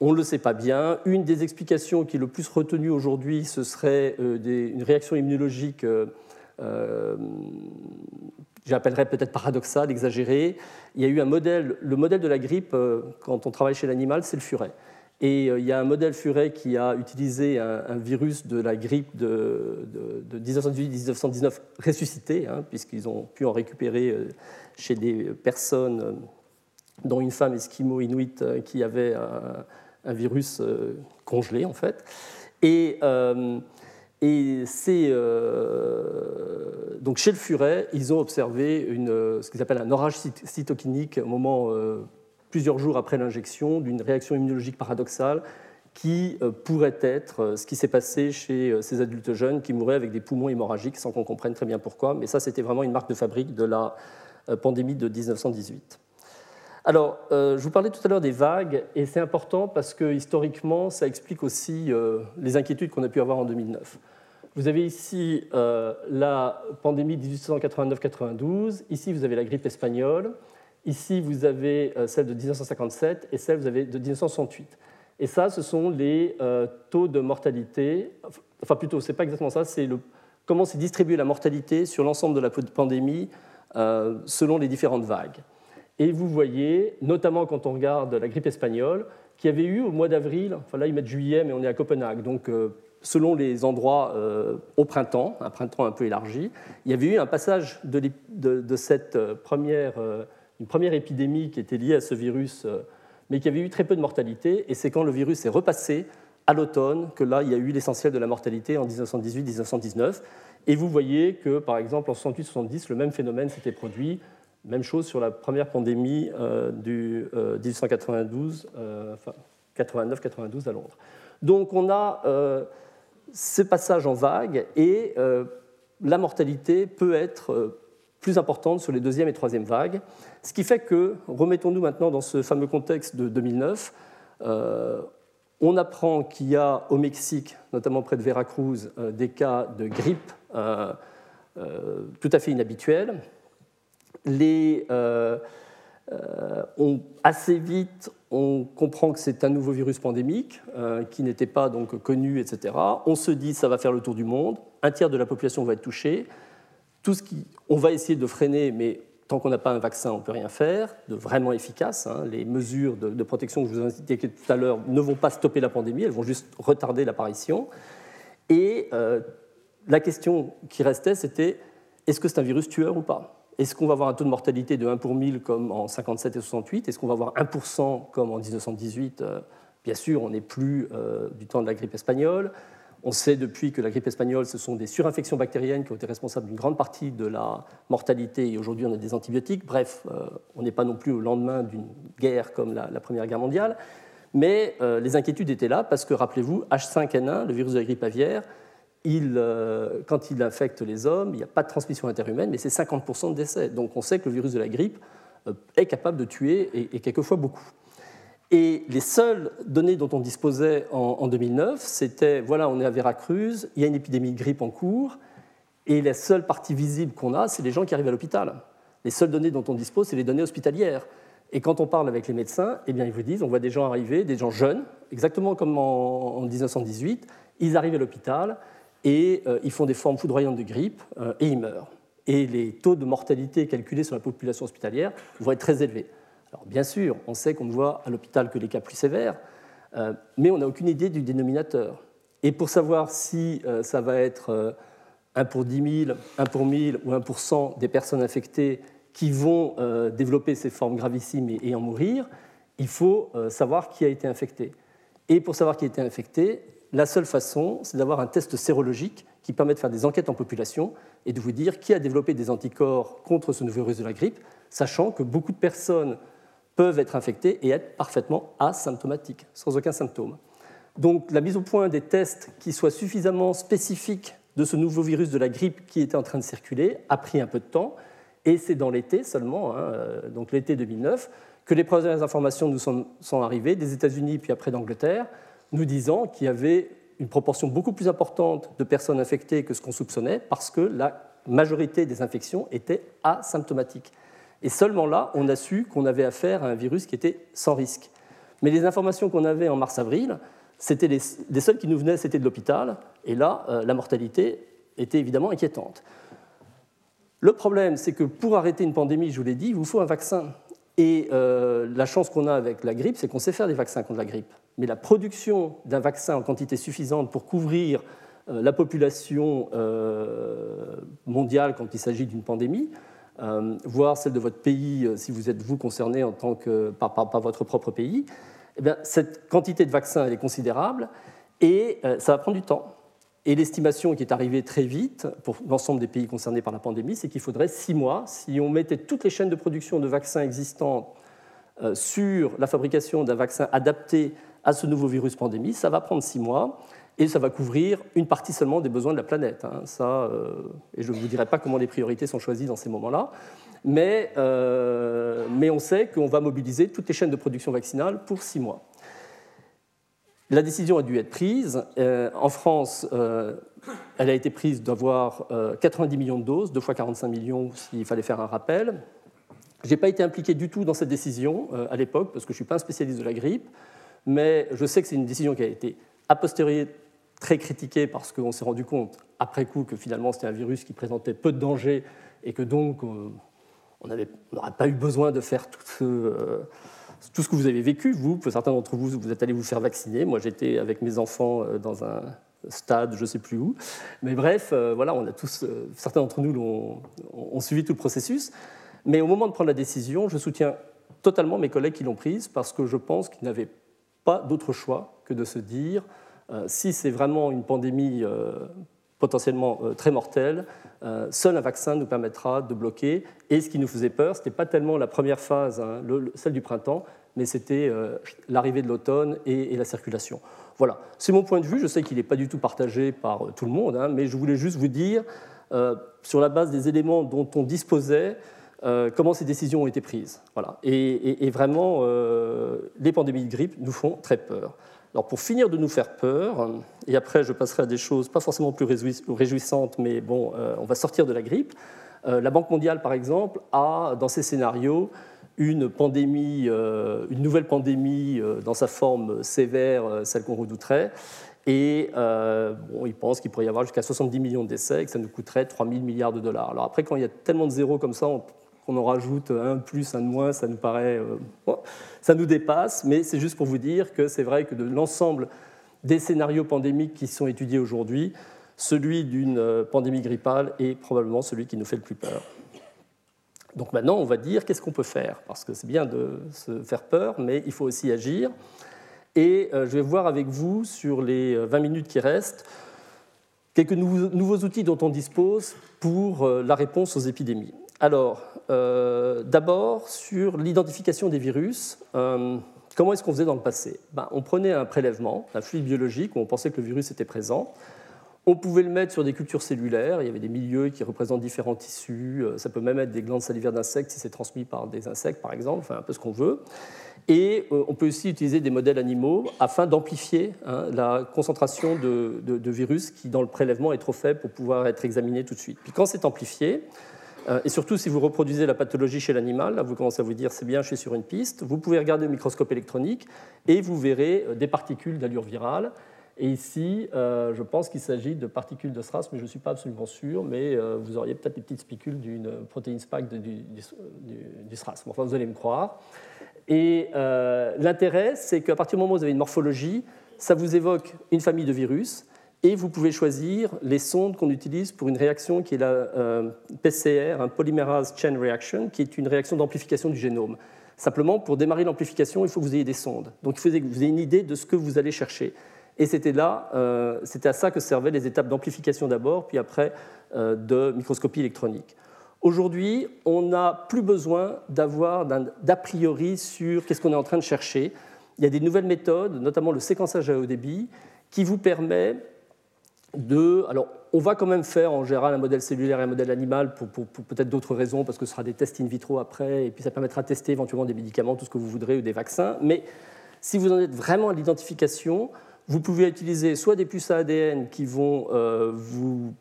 On ne le sait pas bien. Une des explications qui est le plus retenue aujourd'hui, ce serait euh, une réaction immunologique, j'appellerais peut-être paradoxale, exagérée. Il y a eu un modèle, le modèle de la grippe, quand on travaille chez l'animal, c'est le furet. Et il y a un modèle Furet qui a utilisé un, virus de la grippe de, 1918-1919 ressuscité, hein, puisqu'ils ont pu en récupérer chez des personnes, dont une femme esquimau-inuit qui avait un, virus congelé en fait. Et et c'est euh, donc chez le furet, ils ont observé ce qu'ils appellent un orage cytokinique au moment euh, plusieurs jours après l'injection d'une réaction immunologique paradoxale qui euh, pourrait être ce qui s'est passé chez ces adultes jeunes qui mouraient avec des poumons hémorragiques sans qu'on comprenne très bien pourquoi. Mais ça, c'était vraiment une marque de fabrique de la pandémie de 1918. Alors, je vous parlais tout à l'heure des vagues, et c'est important parce que historiquement, ça explique aussi les inquiétudes qu'on a pu avoir en 2009. Vous avez ici euh, la pandémie de 1889-92, ici vous avez la grippe espagnole, ici vous avez euh, celle de 1957 et celle vous avez de 1968. Et ça, ce sont les euh, taux de mortalité, enfin plutôt, c'est pas exactement ça, c'est comment s'est distribuée la mortalité sur l'ensemble de la pandémie selon les différentes vagues. Et vous voyez, notamment quand on regarde la grippe espagnole, qui avait eu au mois d'avril, enfin là ils mettent juillet, mais on est à Copenhague, donc selon les endroits euh, au printemps, un printemps un peu élargi, il y avait eu un passage de, cette euh, première, euh, une première épidémie qui était liée à ce virus, mais qui avait eu très peu de mortalité, et c'est quand le virus est repassé à l'automne que là, il y a eu l'essentiel de la mortalité en 1918-1919. Et vous voyez que, par exemple, en 68-70, le même phénomène s'était produit. Même chose sur la première pandémie du 1892, enfin 89-92 à Londres. Donc on a ce passage en vague et euh, la mortalité peut être euh, plus importante sur les deuxième et troisième vagues. Ce qui fait que, remettons-nous maintenant dans ce fameux contexte de 2009, euh, on apprend qu'il y a au Mexique, notamment près de Veracruz, des cas de grippe tout à fait inhabituels. Les, on, assez vite, on comprend que c'est un nouveau virus pandémique euh, qui n'était pas donc connu, etc. On se dit ça va faire le tour du monde, un tiers de la population va être touchée. Tout ce qui, on va essayer de freiner, mais tant qu'on n'a pas un vaccin, on peut rien faire de vraiment efficace. Hein. Les mesures de, protection que je vous ai indiquées tout à l'heure ne vont pas stopper la pandémie, elles vont juste retarder l'apparition. Et euh, la question qui restait, c'était est-ce que c'est un virus tueur ou pas? Est-ce qu'on va avoir un taux de mortalité de 1 pour 1000 comme en 57 et 68 Est-ce qu'on va avoir 1% comme en 1918 euh, Bien sûr, on n'est plus euh, du temps de la grippe espagnole. On sait depuis que la grippe espagnole, ce sont des surinfections bactériennes qui ont été responsables d'une grande partie de la mortalité et aujourd'hui on a des antibiotiques. Bref, euh, on n'est pas non plus au lendemain d'une guerre comme la, Première Guerre mondiale. Mais les inquiétudes étaient là parce que, rappelez-vous, H5N1, le virus de la grippe aviaire, euh, quand il infecte les hommes, il n'y a pas de transmission interhumaine, mais c'est 50% de décès. Donc on sait que le virus de la grippe euh, est capable de tuer, et, quelquefois beaucoup. Et les seules données dont on disposait en, 2009, c'était, voilà, on est à Veracruz, il y a une épidémie de grippe en cours, et la seule partie visible qu'on a, c'est les gens qui arrivent à l'hôpital. Les seules données dont on dispose, c'est les données hospitalières. Et quand on parle avec les médecins, eh bien, ils vous disent, on voit des gens arriver, des gens jeunes, exactement comme en, en 1918, ils arrivent à l'hôpital, et euh, ils font des formes foudroyantes de grippe euh, et ils meurent. Et les taux de mortalité calculés sur la population hospitalière vont être très élevés. Alors bien sûr, on sait qu'on ne voit à l'hôpital que les cas plus sévères, euh, mais on n'a aucune idée du dénominateur. Et pour savoir si ça va être 1 pour 10 000, 1 pour 1000 ou 1 des personnes infectées qui vont développer ces formes gravissimes et en mourir, il faut savoir qui a été infecté. Et pour savoir qui a été infecté, la seule façon, c'est d'avoir un test sérologique qui permet de faire des enquêtes en population et de vous dire qui a développé des anticorps contre ce nouveau virus de la grippe, sachant que beaucoup de personnes peuvent être infectées et être parfaitement asymptomatiques, sans aucun symptôme. Donc la mise au point des tests qui soient suffisamment spécifiques de ce nouveau virus de la grippe qui était en train de circuler a pris un peu de temps, et c'est dans l'été seulement, hein, euh, donc l'été 2009, que les premières informations nous sont, sont arrivées des États-Unis puis après d'Angleterre, nous disant qu'il y avait une proportion beaucoup plus importante de personnes infectées que ce qu'on soupçonnait parce que la majorité des infections étaient asymptomatiques. Et seulement là, on a su qu'on avait affaire à un virus qui était sans risque. Mais les informations qu'on avait en mars-avril, c'était les, seules qui nous venaient, c'était de l'hôpital, et là, euh, la mortalité était évidemment inquiétante. Le problème, c'est que pour arrêter une pandémie, je vous l'ai dit, il vous faut un vaccin. Et la chance qu'on a avec la grippe, c'est qu'on sait faire des vaccins contre la grippe. Mais la production d'un vaccin en quantité suffisante pour couvrir la population mondiale quand il s'agit d'une pandémie, voire celle de votre pays si vous êtes vous concerné en tant que par, par, votre propre pays, eh bien, cette quantité de vaccins est considérable et ça va prendre du temps. Et l'estimation qui est arrivée très vite pour l'ensemble des pays concernés par la pandémie, c'est qu'il faudrait six mois. Si on mettait toutes les chaînes de production de vaccins existantes euh, sur la fabrication d'un vaccin adapté à ce nouveau virus pandémie, ça va prendre six mois et ça va couvrir une partie seulement des besoins de la planète. Hein. Ça, euh, et je ne vous dirai pas comment les priorités sont choisies dans ces moments-là, mais, euh, mais on sait qu'on va mobiliser toutes les chaînes de production vaccinale pour six mois. La décision a dû être prise. Euh, en France, elle a été prise d'avoir 90 euh, millions de doses, deux fois 45 millions s'il fallait faire un rappel. Je n'ai pas été impliqué du tout dans cette décision à l'époque, parce que je ne suis pas un spécialiste de la grippe, mais je sais que c'est une décision qui a été a posteriori très critiquée parce qu'on s'est rendu compte après coup que finalement c'était un virus qui présentait peu de dangers et que donc on n'aurait pas eu besoin de faire tout ce tout ce que vous avez vécu, vous, certains d'entre vous, vous êtes allés vous faire vacciner. Moi, j'étais avec mes enfants euh, dans un stade, je ne sais plus où. Mais bref, euh, voilà, on a tous, euh, certains d'entre nous ont, ont, suivi tout le processus. Mais au moment de prendre la décision, je soutiens totalement mes collègues qui l'ont prise parce que je pense qu'ils n'avaient pas d'autre choix que de se dire si c'est vraiment une pandémie potentiellement très mortelle, seul un vaccin nous permettra de bloquer. Et ce qui nous faisait peur, ce n'était pas tellement la première phase, hein, celle du printemps, mais c'était euh, l'arrivée de l'automne et, la circulation. Voilà, c'est mon point de vue. Je sais qu'il n'est pas du tout partagé par euh, tout le monde, hein, mais je voulais juste vous dire, euh, sur la base des éléments dont on disposait, comment ces décisions ont été prises. Voilà. Et, vraiment, les pandémies de grippe nous font très peur. Alors pour finir de nous faire peur, et après je passerai à des choses pas forcément plus réjouissantes, mais bon, on va sortir de la grippe. la Banque mondiale, par exemple, a dans ses scénarios une pandémie, euh, une nouvelle pandémie euh, dans sa forme sévère, euh, celle qu'on redouterait. Et bon, il pense qu'il pourrait y avoir jusqu'à 70 millions de décès et que ça nous coûterait 3 000 milliards de dollars. Alors après, quand il y a tellement de zéros comme ça, qu'on en rajoute un de plus, un de moins, ça nous paraît, ça nous dépasse. Mais c'est juste pour vous dire que c'est vrai que de l'ensemble des scénarios pandémiques qui sont étudiés aujourd'hui, celui d'une pandémie grippale est probablement celui qui nous fait le plus peur. Donc maintenant, on va dire qu'est-ce qu'on peut faire, parce que c'est bien de se faire peur, mais il faut aussi agir. Et euh, je vais voir avec vous, sur les 20 euh, minutes qui restent, quelques nouveaux outils dont on dispose pour euh, la réponse aux épidémies. Alors, d'abord, sur l'identification des virus, comment est-ce qu'on faisait dans le passé? Ben, On prenait un prélèvement, un fluide biologique où on pensait que le virus était présent. On pouvait le mettre sur des cultures cellulaires, il y avait des milieux qui représentent différents tissus, euh, ça peut même être des glandes salivaires d'insectes si c'est transmis par des insectes par exemple, enfin un peu ce qu'on veut. Et euh, on peut aussi utiliser des modèles animaux afin d'amplifier hein, la concentration de, virus qui dans le prélèvement est trop faible pour pouvoir être examiné tout de suite. Puis quand c'est amplifié, euh, et surtout si vous reproduisez la pathologie chez l'animal, vous commencez à vous dire c'est bien, je suis sur une piste, vous pouvez regarder au microscope électronique et vous verrez des particules d'allure virale et ici, euh, je pense qu'il s'agit de particules de SRAS, mais je ne suis pas absolument sûr, mais euh, vous auriez peut-être des petites spicules d'une protéine spike du, du, SRAS. enfin, vous allez me croire. Et euh, l'intérêt, c'est qu'à partir du moment où vous avez une morphologie, ça vous évoque une famille de virus, et vous pouvez choisir les sondes qu'on utilise pour une réaction qui est la PCR, un Polymerase Chain Reaction, qui est une réaction d'amplification du génome. Simplement, pour démarrer l'amplification, il faut que vous ayez des sondes. Donc il faut que vous ayez une idée de ce que vous allez chercher. Et c'était là, euh, c'était à ça que servaient les étapes d'amplification d'abord, puis après euh, de microscopie électronique. Aujourd'hui, on n'a plus besoin d'avoir d'a priori sur qu'est-ce qu'on est en train de chercher. Il y a des nouvelles méthodes, notamment le séquençage à haut débit, qui vous permet de. Alors, on va quand même faire en général un modèle cellulaire et un modèle animal pour, peut-être d'autres raisons, parce que ce sera des tests in vitro après, et puis ça permettra de tester éventuellement des médicaments, tout ce que vous voudrez, ou des vaccins. Mais si vous en êtes vraiment à l'identification, vous pouvez utiliser soit des puces à ADN qui vont euh, vous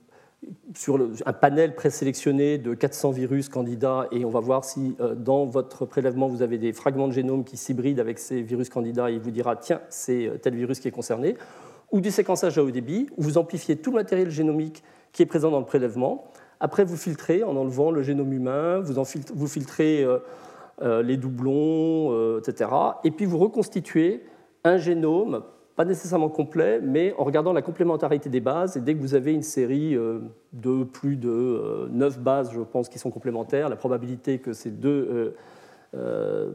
sur un panel présélectionné de 400 virus candidats et on va voir si euh, dans votre prélèvement vous avez des fragments de génome qui s'hybrident avec ces virus candidats et il vous dira tiens c'est euh, tel virus qui est concerné ou du séquençage à haut débit où vous amplifiez tout le matériel génomique qui est présent dans le prélèvement. Après vous filtrez en enlevant le génome humain, vous, filtrez les doublons, etc. Et puis vous reconstituez un génome, pas nécessairement complet, mais en regardant la complémentarité des bases. Et dès que vous avez une série de plus de 9 bases, je pense, qui sont complémentaires, la probabilité que ces deux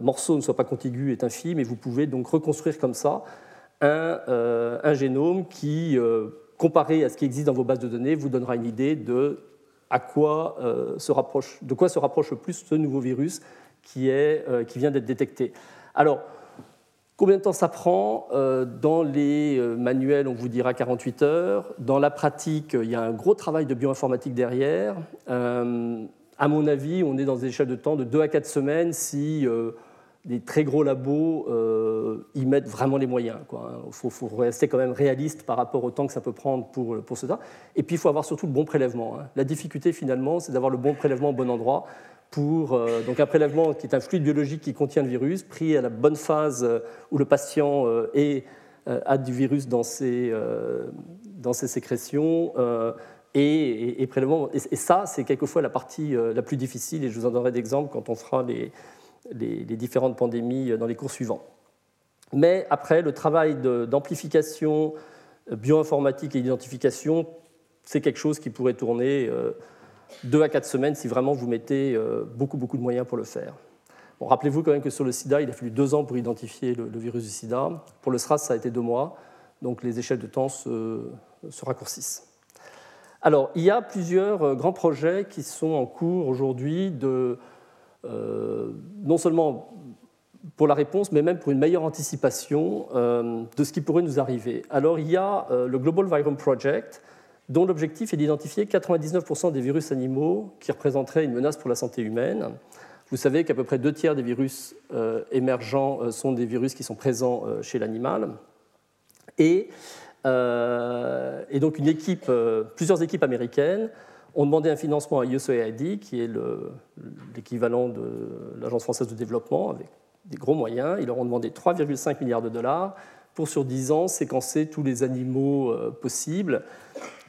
morceaux ne soient pas contigus est infime. Et vous pouvez donc reconstruire comme ça un, un génome qui comparé à ce qui existe dans vos bases de données, vous donnera une idée de, à quoi, euh, se rapproche, de quoi se rapproche le plus ce nouveau virus qui, est, euh, qui vient d'être détecté. Alors, combien de temps ça prend euh, Dans les manuels, on vous dira 48 heures. Dans la pratique, il y a un gros travail de bioinformatique derrière. à mon avis, on est dans des échelles de temps de 2 à 4 semaines si des très gros labos euh, y mettent vraiment les moyens. Il hein. faut, rester quand même réaliste par rapport au temps que ça peut prendre pour, pour ça. Et puis, il faut avoir surtout le bon prélèvement. Hein. La difficulté, finalement, c'est d'avoir le bon prélèvement au bon endroit pour euh, donc un prélèvement qui est un fluide biologique qui contient le virus, pris à la bonne phase euh, où le patient est, a du virus dans ses, dans ses sécrétions. Et, et, et, ça, c'est quelquefois la partie la plus difficile, et je vous en donnerai d'exemples quand on fera les, les, différentes pandémies dans les cours suivants. Mais après, le travail d'amplification euh, bioinformatique et d'identification, c'est quelque chose qui pourrait tourner euh, deux à quatre semaines si vraiment vous mettez euh, beaucoup, beaucoup de moyens pour le faire. Bon, Rappelez-vous quand même que sur le sida, il a fallu deux ans pour identifier le, virus du sida. Pour le SRAS, ça a été deux mois. Donc les échelles de temps se, se raccourcissent. Alors, il y a plusieurs grands projets qui sont en cours aujourd'hui de euh, non seulement pour la réponse, mais même pour une meilleure anticipation euh, de ce qui pourrait nous arriver. Alors il y a euh, le Global Virome Project, dont l'objectif est d'identifier 99% des virus animaux qui représenteraient une menace pour la santé humaine. Vous savez qu'à peu près deux tiers des virus émergents sont des virus qui sont présents chez l'animal. Et, et, donc une équipe, plusieurs équipes américaines ont demandé un financement à USAID, qui est l'équivalent de l'Agence française de développement, avec des gros moyens. Ils leur ont demandé 3,5 milliards de dollars pour, sur 10 ans, séquencer tous les animaux euh, possibles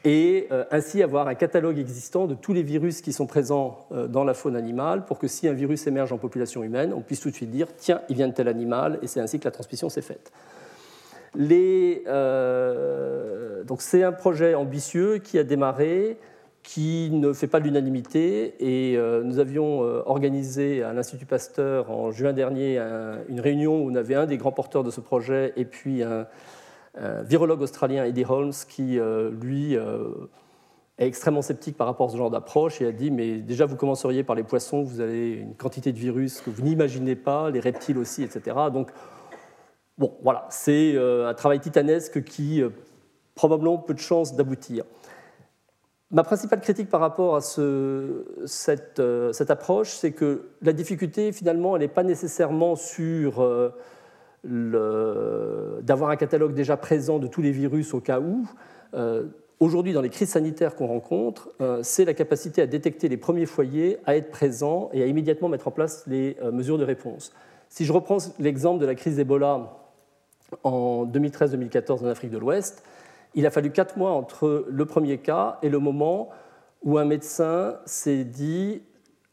et euh, ainsi avoir un catalogue existant de tous les virus qui sont présents euh, dans la faune animale pour que si un virus émerge en population humaine, on puisse tout de suite dire tiens, il vient de tel animal, et c'est ainsi que la transmission s'est faite. donc c'est un projet ambitieux qui a démarré qui ne fait pas l'unanimité. Et euh, nous avions euh, organisé à l'Institut Pasteur en juin dernier une réunion où on avait un des grands porteurs de ce projet et puis un, virologue australien, Eddie Holmes, qui, euh, lui, est extrêmement sceptique par rapport à ce genre d'approche et a dit mais déjà vous commenceriez par les poissons, vous avez une quantité de virus que vous n'imaginez pas, les reptiles aussi, etc. Donc bon, voilà, c'est un travail titanesque qui probablement peu de chances d'aboutir. Ma principale critique par rapport à euh, cette, approche, c'est que la difficulté, finalement, elle n'est pas nécessairement sur euh, d'avoir un catalogue déjà présent de tous les virus au cas où. Euh, aujourd'hui, dans les crises sanitaires qu'on rencontre, c'est la capacité à détecter les premiers foyers, à être présent et à immédiatement mettre en place les mesures de réponse. Si je reprends l'exemple de la crise Ebola en 2013-2014 en Afrique de l'Ouest, il a fallu quatre mois entre le premier cas et le moment où un médecin s'est dit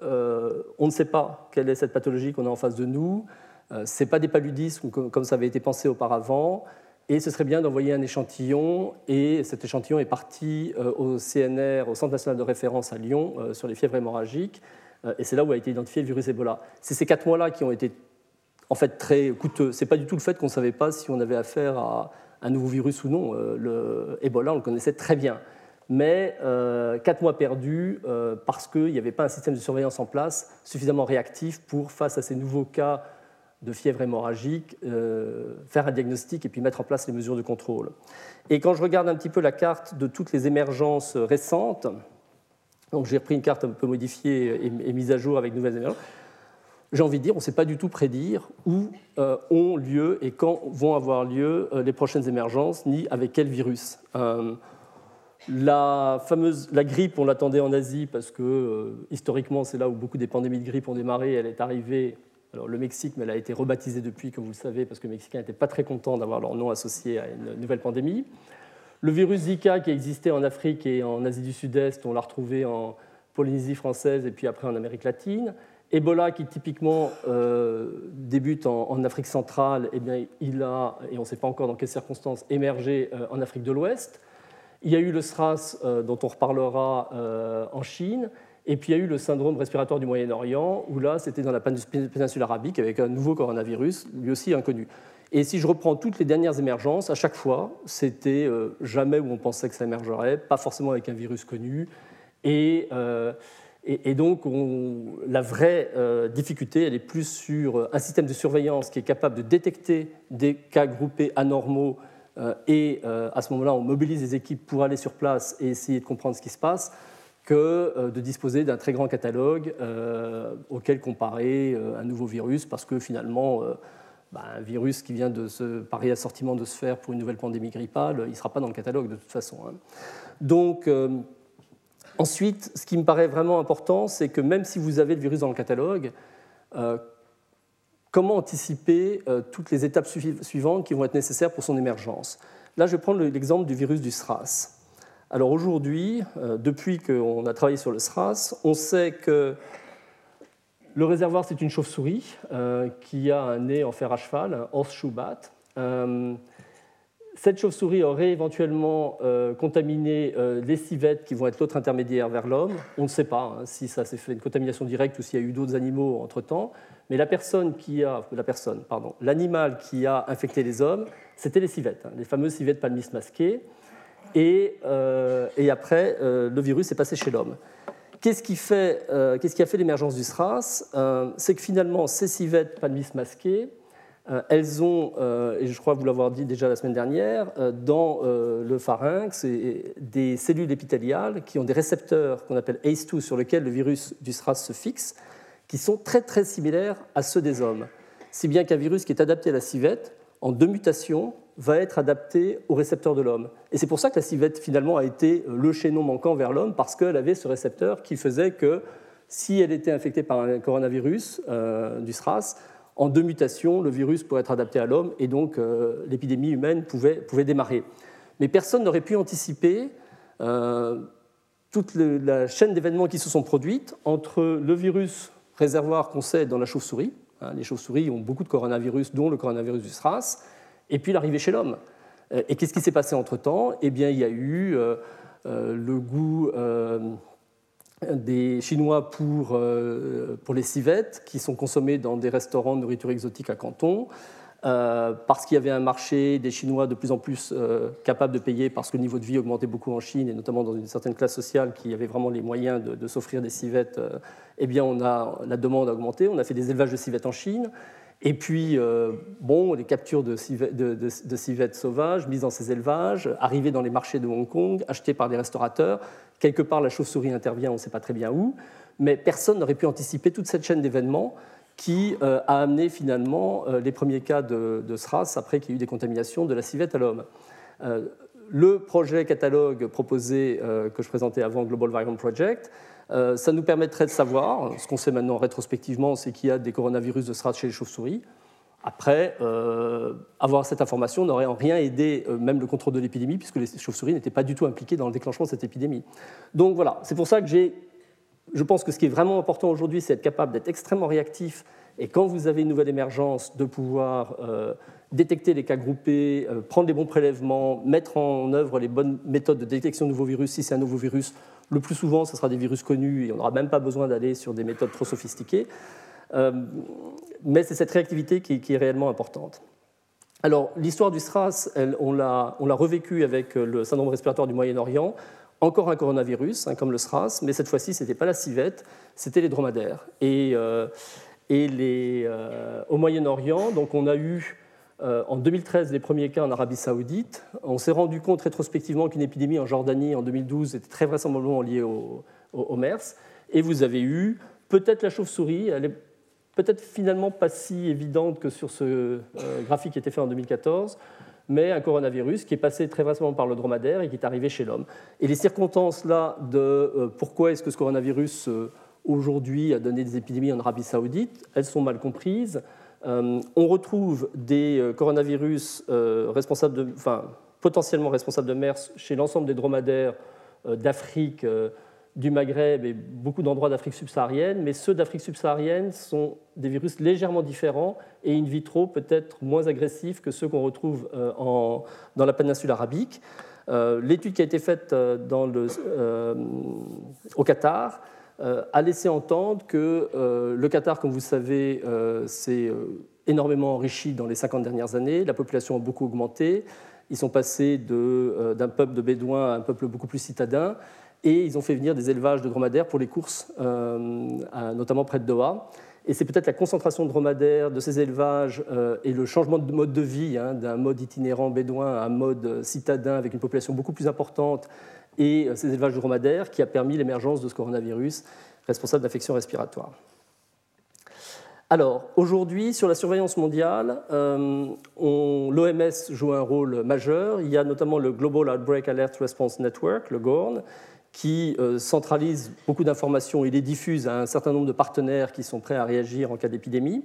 euh, on ne sait pas quelle est cette pathologie qu'on a en face de nous, euh, ce n'est pas des paludismes comme, ça avait été pensé auparavant, et ce serait bien d'envoyer un échantillon, et cet échantillon est parti euh, au CNR, au Centre national de référence à Lyon, sur les fièvres hémorragiques, et c'est là où a été identifié le virus Ebola. C'est ces quatre mois-là qui ont été en fait très coûteux. Ce n'est pas du tout le fait qu'on ne savait pas si on avait affaire à un nouveau virus ou non. Euh, le Ebola, on le connaissait très bien. Mais euh, quatre mois perdus euh, parce qu'il n'y avait pas un système de surveillance en place suffisamment réactif pour, face à ces nouveaux cas de fièvre hémorragique, faire un diagnostic et puis mettre en place les mesures de contrôle. Et quand je regarde un petit peu la carte de toutes les émergences récentes, donc j'ai repris une carte un peu modifiée et, et mise à jour avec nouvelles émergences, j'ai envie de dire, on ne sait pas du tout prédire où euh, ont lieu et quand vont avoir lieu euh, les prochaines émergences, ni avec quel virus. Euh, la fameuse la grippe, on l'attendait en Asie parce que historiquement, c'est là où beaucoup des pandémies de grippe ont démarré. Elle est arrivée, alors le Mexique, mais elle a été rebaptisée depuis, comme vous le savez, parce que les Mexicains n'étaient pas très contents d'avoir leur nom associé à une nouvelle pandémie. Le virus Zika qui existait en Afrique et en Asie du Sud-Est, on l'a retrouvé en Polynésie française et puis après en Amérique latine. Ebola, qui typiquement débute en, Afrique centrale, eh bien, il a, et on ne sait pas encore dans quelles circonstances, émergé en Afrique de l'Ouest. Il y a eu le SRAS, dont on reparlera en Chine. Et puis il y a eu le syndrome respiratoire du Moyen-Orient, où là, c'était dans la péninsule arabique avec un nouveau coronavirus, lui aussi inconnu. Et si je reprends toutes les dernières émergences, à chaque fois, c'était euh, jamais où on pensait que ça émergerait, pas forcément avec un virus connu. Et, euh, donc, la vraie euh, difficulté, elle est plus sur un système de surveillance qui est capable de détecter des cas groupés anormaux. et à ce moment-là, on mobilise des équipes pour aller sur place et essayer de comprendre ce qui se passe que de disposer d'un très grand catalogue auquel comparer un nouveau virus, parce que finalement, bah, un virus qui vient de ce pari assortiment de se faire pour une nouvelle pandémie grippale, il ne sera pas dans le catalogue de toute façon. Hein. Donc, euh, ensuite, ce qui me paraît vraiment important, c'est que même si vous avez le virus dans le catalogue, euh, comment anticiper euh, toutes les étapes suivantes qui vont être nécessaires pour son émergence? Là, je vais prendre l'exemple du virus du SRAS. Alors aujourd'hui, depuis qu'on a travaillé sur le SRAS, on sait que le réservoir, c'est une chauve-souris euh, qui a un nez en fer à cheval, un horseshoe bat. Euh, cette chauve-souris aurait éventuellement euh, contaminé les civettes qui vont être l'autre intermédiaire vers l'homme. On ne sait pas hein, si ça s'est fait une contamination directe ou s'il y a eu d'autres animaux entre-temps. Mais la personne qui a, la personne, pardon, l'animal qui a infecté les hommes, c'était les civettes, hein, les fameuses civettes palmistes masquées. Et, et après, le virus est passé chez l'homme. Qu'est-ce qui, euh, qui, a fait l'émergence du SRAS euh, C'est que finalement, ces civettes palmistes masquées, euh, elles ont, et je crois vous l'avoir dit déjà la semaine dernière, dans le pharynx, des cellules épithéliales qui ont des récepteurs qu'on appelle ACE2 sur lesquels le virus du SRAS se fixe, qui sont très très similaires à ceux des hommes. Si bien qu'un virus qui est adapté à la civette, en deux mutations, va être adapté au récepteur de l'homme. Et c'est pour ça que la civette, finalement, a été le chaînon manquant vers l'homme, parce qu'elle avait ce récepteur qui faisait que si elle était infectée par un coronavirus euh, du SRAS, en deux mutations, le virus pourrait être adapté à l'homme, et donc euh, l'épidémie humaine pouvait, démarrer. Mais personne n'aurait pu anticiper euh, toute la chaîne d'événements qui se sont produites entre le virus réservoir qu'on sait dans la chauve-souris, hein, les chauves-souris ont beaucoup de coronavirus, dont le coronavirus du SRAS, et puis l'arrivée chez l'homme. Euh, et qu'est-ce qui s'est passé entre-temps? Eh bien, il y a eu le goût des Chinois pour, pour les civettes, qui sont consommées dans des restaurants de nourriture exotique à Canton, parce qu'il y avait un marché des Chinois de plus en plus capables de payer, parce que le niveau de vie augmentait beaucoup en Chine, et notamment dans une certaine classe sociale qui avait vraiment les moyens de, s'offrir des civettes, eh bien, on a, la demande a augmenté. On a fait des élevages de civettes en Chine. Et puis, euh, bon, les captures de civettes, sauvages mises dans ces élevages, arrivées dans les marchés de Hong Kong, achetées par des restaurateurs. Quelque part, la chauve-souris intervient, on ne sait pas très bien où, mais personne n'aurait pu anticiper toute cette chaîne d'événements qui euh, a amené finalement euh, les premiers cas de, SRAS après qu'il y ait eu des contaminations de la civette à l'homme. le projet catalogue proposé que je présentais avant, Global Variant Project, euh, ça nous permettrait de savoir, ce qu'on sait maintenant rétrospectivement, c'est qu'il y a des coronavirus de SRAS chez les chauves-souris. Après, euh, avoir cette information n'aurait en rien aidé euh, même le contrôle de l'épidémie, puisque les chauves-souris n'étaient pas du tout impliquées dans le déclenchement de cette épidémie. Donc voilà, c'est pour ça que. Je pense que ce qui est vraiment important aujourd'hui, c'est être capable d'être extrêmement réactif et quand vous avez une nouvelle émergence, de pouvoir détecter les cas groupés, prendre les bons prélèvements, mettre en œuvre les bonnes méthodes de détection de nouveaux virus si c'est un nouveau virus, le plus souvent, ce sera des virus connus et on n'aura même pas besoin d'aller sur des méthodes trop sophistiquées. Euh, mais c'est cette réactivité qui, est réellement importante. Alors, l'histoire du SRAS, on l'a revécu avec le syndrome respiratoire du Moyen-Orient. Encore un coronavirus, hein, comme le SRAS, mais cette fois-ci, ce n'était pas la civette, c'était les dromadaires. Et, euh, euh, au Moyen-Orient, donc on a eu euh, en 2013, les premiers cas en Arabie saoudite. On s'est rendu compte rétrospectivement qu'une épidémie en Jordanie en 2012 était très vraisemblablement liée au, MERS. Et vous avez eu peut-être la chauve-souris, elle est peut-être finalement pas si évidente que sur ce euh, graphique qui était fait en 2014, mais un coronavirus qui est passé très vraisemblablement par le dromadaire et qui est arrivé chez l'homme. Et les circonstances là de euh, pourquoi est-ce que ce coronavirus aujourd'hui a donné des épidémies en Arabie saoudite, elles sont mal comprises. Euh, on retrouve des euh, coronavirus euh, enfin, potentiellement responsables de MERS chez l'ensemble des dromadaires d'Afrique du Maghreb et beaucoup d'endroits d'Afrique subsaharienne, mais ceux d'Afrique subsaharienne sont des virus légèrement différents et in vitro peut-être moins agressifs que ceux qu'on retrouve dans la péninsule arabique. L'étude qui a été faite au Qatar a laissé entendre que le Qatar, comme vous savez, s'est énormément enrichi dans les 50 dernières années, la population a beaucoup augmenté, ils sont passés d'un peuple de bédouins à un peuple beaucoup plus citadin, et ils ont fait venir des élevages de dromadaires pour les courses, euh, notamment près de Doha. Et c'est peut-être la concentration de dromadaires, de ces élevages euh, et le changement de mode de vie, hein, d'un mode itinérant bédouin à un mode citadin avec une population beaucoup plus importante et euh, ces élevages dromadaires qui a permis l'émergence de ce coronavirus responsable d'infections respiratoires. Alors, aujourd'hui, sur la surveillance mondiale, l'OMS joue un rôle majeur. Il y a notamment le Global Outbreak Alert Response Network, le GORN, qui euh, centralise beaucoup d'informations et les diffuse à un certain nombre de partenaires qui sont prêts à réagir en cas d'épidémie.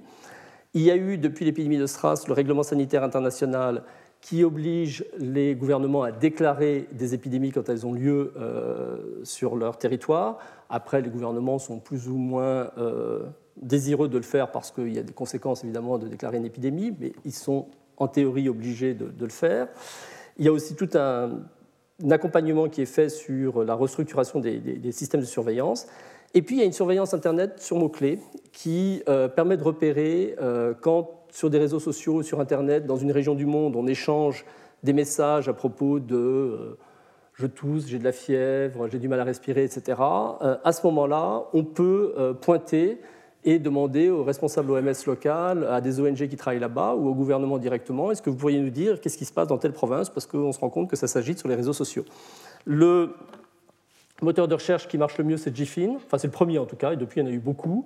Il y a eu, depuis l'épidémie de SRAS, le règlement sanitaire international qui oblige les gouvernements à déclarer des épidémies quand elles ont lieu euh, sur leur territoire. Après, les gouvernements sont plus ou moins euh, désireux de le faire parce qu'il y a des conséquences évidemment de déclarer une épidémie, mais ils sont en théorie obligés de, le faire. Il y a aussi tout un accompagnement qui est fait sur la restructuration des, systèmes de surveillance. Et puis, il y a une surveillance Internet sur mots-clés qui euh, permet de repérer quand, sur des réseaux sociaux, sur Internet, dans une région du monde, on échange des messages à propos de euh, je tousse, j'ai de la fièvre, j'ai du mal à respirer, etc. à ce moment-là, on peut pointer et demander aux responsables OMS local, à des ONG qui travaillent là-bas ou au gouvernement directement, est-ce que vous pourriez nous dire qu'est-ce qui se passe dans telle province Parce qu'on se rend compte que ça s'agite sur les réseaux sociaux. Le moteur de recherche qui marche le mieux, c'est GFIN, enfin c'est le premier en tout cas, et depuis il y en a eu beaucoup.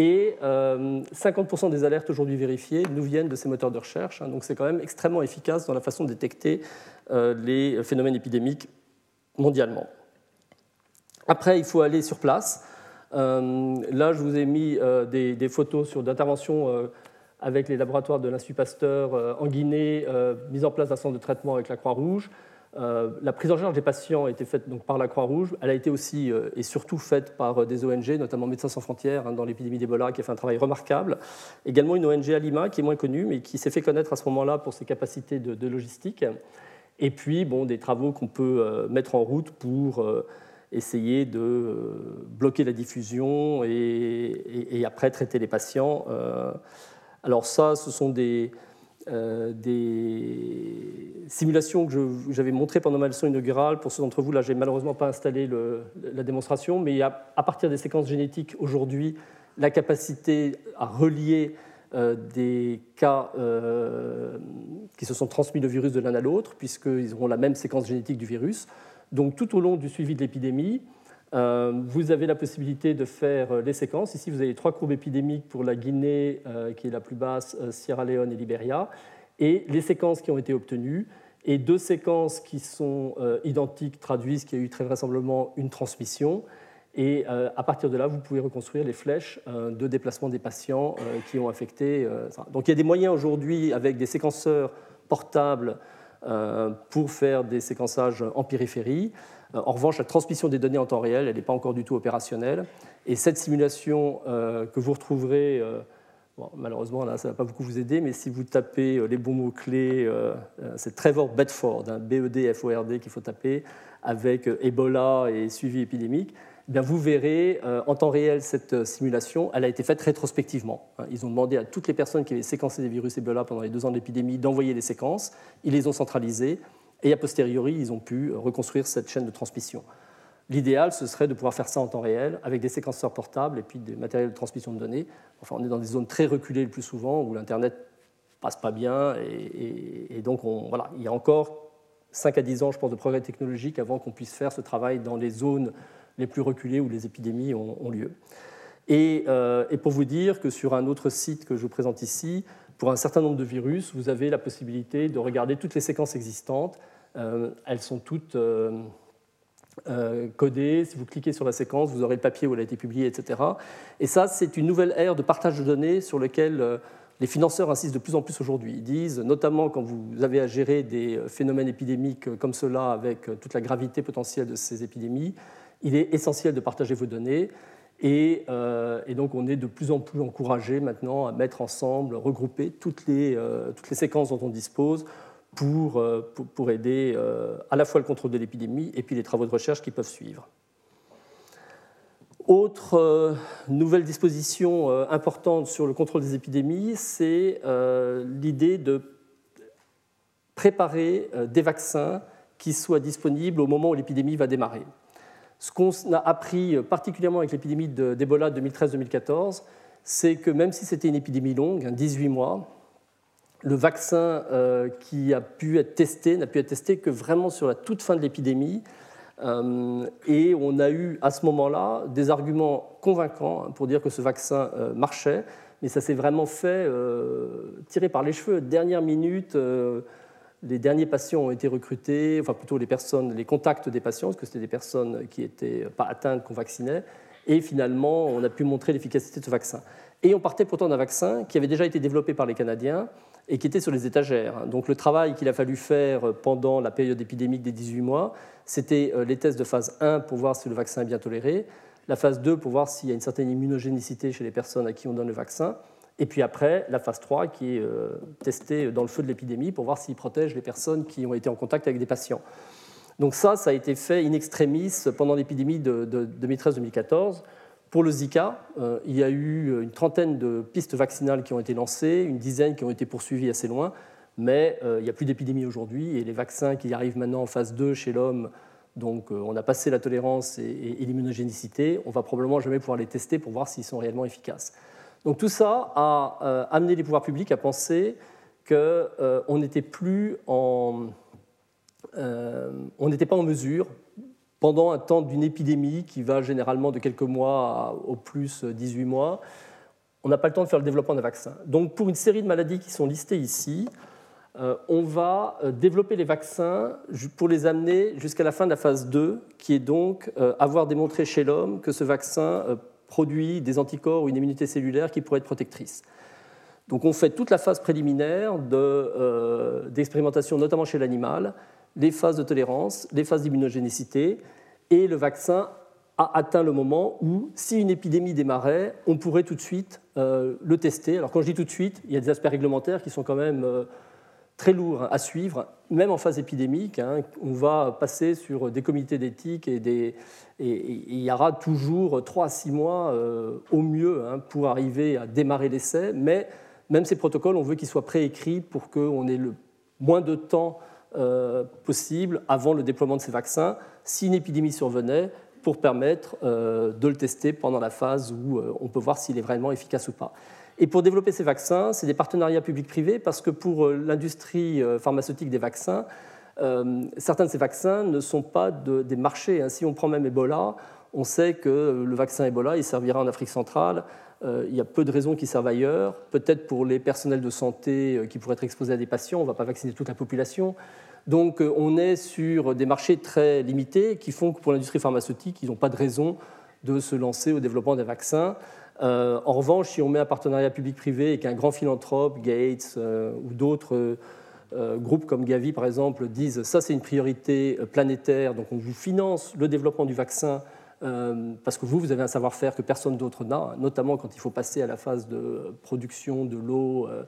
Et 50% euh, des alertes aujourd'hui vérifiées nous viennent de ces moteurs de recherche, hein. donc c'est quand même extrêmement efficace dans la façon de détecter euh, les phénomènes épidémiques mondialement. Après, il faut aller sur place. Euh, là, je vous ai mis euh, des, photos d'interventions euh, avec les laboratoires de l'Institut Pasteur en Guinée, mise en place d'un centre de traitement avec la Croix-Rouge. La prise en charge des patients a été faite donc, par la Croix-Rouge. Elle a été aussi et surtout faite par des ONG, notamment Médecins sans frontières hein, dans l'épidémie d'Ebola, qui a fait un travail remarquable. Également une ONG à Lima, qui est moins connue, mais qui s'est fait connaître à ce moment-là pour ses capacités de, logistique. Et puis, bon, des travaux qu'on peut mettre en route pour essayer de euh, bloquer la diffusion et, après traiter les patients. Euh, alors ça, ce sont des, euh, des simulations que j'avais montrées pendant ma leçon inaugurale. Pour ceux d'entre vous, là, j'ai malheureusement pas installé la démonstration, mais a, à partir des séquences génétiques aujourd'hui la capacité à relier des cas qui se sont transmis le virus de l'un à l'autre, puisqu'ils auront la même séquence génétique du virus. Donc tout au long du suivi de l'épidémie, euh, vous avez la possibilité de faire euh, les séquences. Ici, vous avez trois courbes épidémiques pour la Guinée, euh, qui est la plus basse, Sierra Leone et Liberia, et les séquences qui ont été obtenues. Et deux séquences qui sont identiques traduisent qu'il y a eu très vraisemblablement une transmission. Et à partir de là, vous pouvez reconstruire les flèches de déplacement des patients qui ont affecté. ça. Donc il y a des moyens aujourd'hui avec des séquenceurs portables euh, pour faire des séquençages en périphérie. Euh, en revanche, la transmission des données en temps réel, elle n'est pas encore du tout opérationnelle. Et cette simulation euh, que vous retrouverez, malheureusement, là, ça ne va pas beaucoup vous aider, mais si vous tapez les bons mots-clés, c'est Trevor Bedford, hein, B-E-D-F-O-R-D qu'il faut taper, avec Ebola et suivi épidémique, eh vous verrez euh, en temps réel cette euh, simulation. Elle a été faite rétrospectivement. Hein. Ils ont demandé à toutes les personnes qui avaient séquencé des virus Ebola pendant les deux ans de l'épidémie d'envoyer les séquences. Ils les ont centralisées et a posteriori, ils ont pu reconstruire cette chaîne de transmission. L'idéal, ce serait de pouvoir faire ça en temps réel avec des séquenceurs portables et puis des matériels de transmission de données. Enfin, on est dans des zones très reculées le plus souvent où l'Internet passe pas bien et, donc voilà, il y a encore 5 à 10 ans, je pense, de progrès technologique avant qu'on puisse faire ce travail dans les zones les plus reculés où les épidémies ont, lieu. Euh, et, pour vous dire que sur un autre site que je vous présente ici, pour un certain nombre de virus, vous avez la possibilité de regarder toutes les séquences existantes. Euh, elles sont toutes euh, codées. Si vous cliquez sur la séquence, vous aurez le papier où elle a été publiée, etc. Et ça, c'est une nouvelle ère de partage de données sur laquelle les financeurs insistent de plus en plus aujourd'hui. Ils disent, notamment quand vous avez à gérer des phénomènes épidémiques comme cela, avec toute la gravité potentielle de ces épidémies, Il est essentiel de partager vos données. Et, donc, on est de plus en plus encouragé maintenant à mettre ensemble, regrouper toutes les, les séquences dont on dispose pour, pour aider à la fois le contrôle de l'épidémie et puis les travaux de recherche qui peuvent suivre. Autre euh, nouvelle disposition euh, importante sur le contrôle des épidémies, c'est euh, l'idée de préparer des vaccins qui soient disponibles au moment où l'épidémie va démarrer. Ce qu'on a appris particulièrement avec l'épidémie d'Ebola 2013-2014, c'est que même si c'était une épidémie longue, 18 hein, mois, le vaccin qui a pu être testé n'a pu être testé que vraiment sur la toute fin de l'épidémie, euh, et on a eu à ce moment-là des arguments convaincants pour dire que ce vaccin euh, marchait, mais ça s'est vraiment fait euh, tirer par les cheveux. Dernière minute, les derniers patients ont été recrutés, enfin plutôt les personnes, les contacts des patients, parce que c'était des personnes qui n'étaient pas atteintes qu'on vaccinait, et finalement on a pu montrer l'efficacité de ce vaccin. Et on partait pourtant d'un vaccin qui avait déjà été développé par les Canadiens et qui était sur les étagères. Donc le travail qu'il a fallu faire pendant la période épidémique des 18 mois, c'était euh, les tests de phase 1 pour voir si le vaccin est bien toléré, la phase 2 pour voir s'il y a une certaine immunogénicité chez les personnes à qui on donne le vaccin, et puis après la phase 3 qui est euh, testée dans le feu de l'épidémie pour voir s'il protège les personnes qui ont été en contact avec des patients. Donc ça, ça a été fait in extremis pendant l'épidémie de, 2013-2014. Pour le Zika, euh, il y a eu une trentaine de pistes vaccinales qui ont été lancées, une dizaine qui ont été poursuivies assez loin, mais euh, il n'y a plus d'épidémie aujourd'hui et les vaccins qui arrivent maintenant en phase 2 chez l'homme, donc on a passé la tolérance et, l'immunogénicité, on va probablement jamais pouvoir les tester pour voir s'ils sont réellement efficaces. Donc tout ça a amené les pouvoirs publics à penser qu'on n'était plus en... on n'était pas en mesure pendant un temps d'une épidémie qui va généralement de quelques mois au plus 18 mois, on n'a pas le temps de faire le développement d'un vaccin. Donc pour une série de maladies qui sont listées ici, euh, on va euh, développer les vaccins pour les amener jusqu'à la fin de la phase 2, qui est donc euh, avoir démontré chez l'homme que ce vaccin produit des anticorps ou une immunité cellulaire qui pourrait être protectrice. Donc on fait toute la phase préliminaire d'expérimentation, notamment chez l'animal, les phases de tolérance, les phases d'immunogénicité, et le vaccin a atteint le moment où, si une épidémie démarrait, on pourrait tout de suite euh, le tester. Alors quand je dis tout de suite, il y a des aspects réglementaires qui sont quand même euh, très lourds à suivre, même en phase épidémique. Hein. on va passer sur des comités d'éthique et, il y aura toujours 3 à 6 mois euh, au mieux hein, pour arriver à démarrer l'essai, mais même ces protocoles, on veut qu'ils soient préécrits pour qu'on ait le moins de temps euh, possible avant le déploiement de ces vaccins, si une épidémie survenait, pour permettre euh, de le tester pendant la phase où on peut voir s'il est vraiment efficace ou pas. Et pour développer ces vaccins, c'est des partenariats publics-privés parce que pour l'industrie pharmaceutique des vaccins, certains de ces vaccins ne sont pas des marchés. Hein. Si on prend même Ebola, on sait que le vaccin Ebola, il servira en Afrique centrale, euh, il y a peu de raisons qui servent ailleurs. Peut-être pour les personnels de santé euh, qui pourraient être exposés à des patients, on ne va pas vacciner toute la population. Donc euh, on est sur des marchés très limités qui font que pour l'industrie pharmaceutique, ils n'ont pas de raison de se lancer au développement des vaccins. En revanche, si on met un partenariat public-privé et qu'un grand philanthrope, Gates ou d'autres groupes comme Gavi par exemple, disent ça c'est une priorité planétaire, donc on vous finance le développement du vaccin euh, parce que vous, vous avez un savoir-faire que personne d'autre n'a, notamment quand il faut passer à la phase de production de l'eau euh,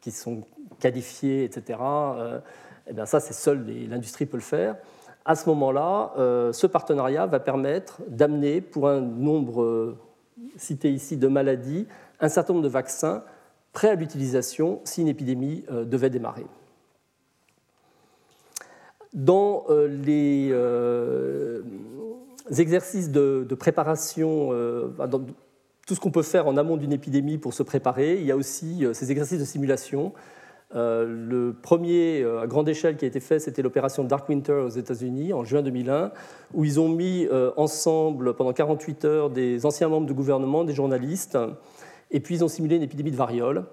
qui sont qualifiées, etc. Euh, eh bien ça, c'est seul l'industrie peut le faire. À ce moment-là, ce partenariat va permettre d'amener, pour un nombre cité ici de maladies, un certain nombre de vaccins prêts à l'utilisation si une épidémie devait démarrer. Dans les exercices de, préparation, euh, tout ce qu'on peut faire en amont d'une épidémie pour se préparer. Il y a aussi euh, ces exercices de simulation. Euh, le premier à grande échelle qui a été fait, c'était l'opération Dark Winter aux États-Unis en juin 2001, où ils ont mis ensemble pendant 48 heures des anciens membres du gouvernement, des journalistes, et puis ils ont simulé une épidémie de variole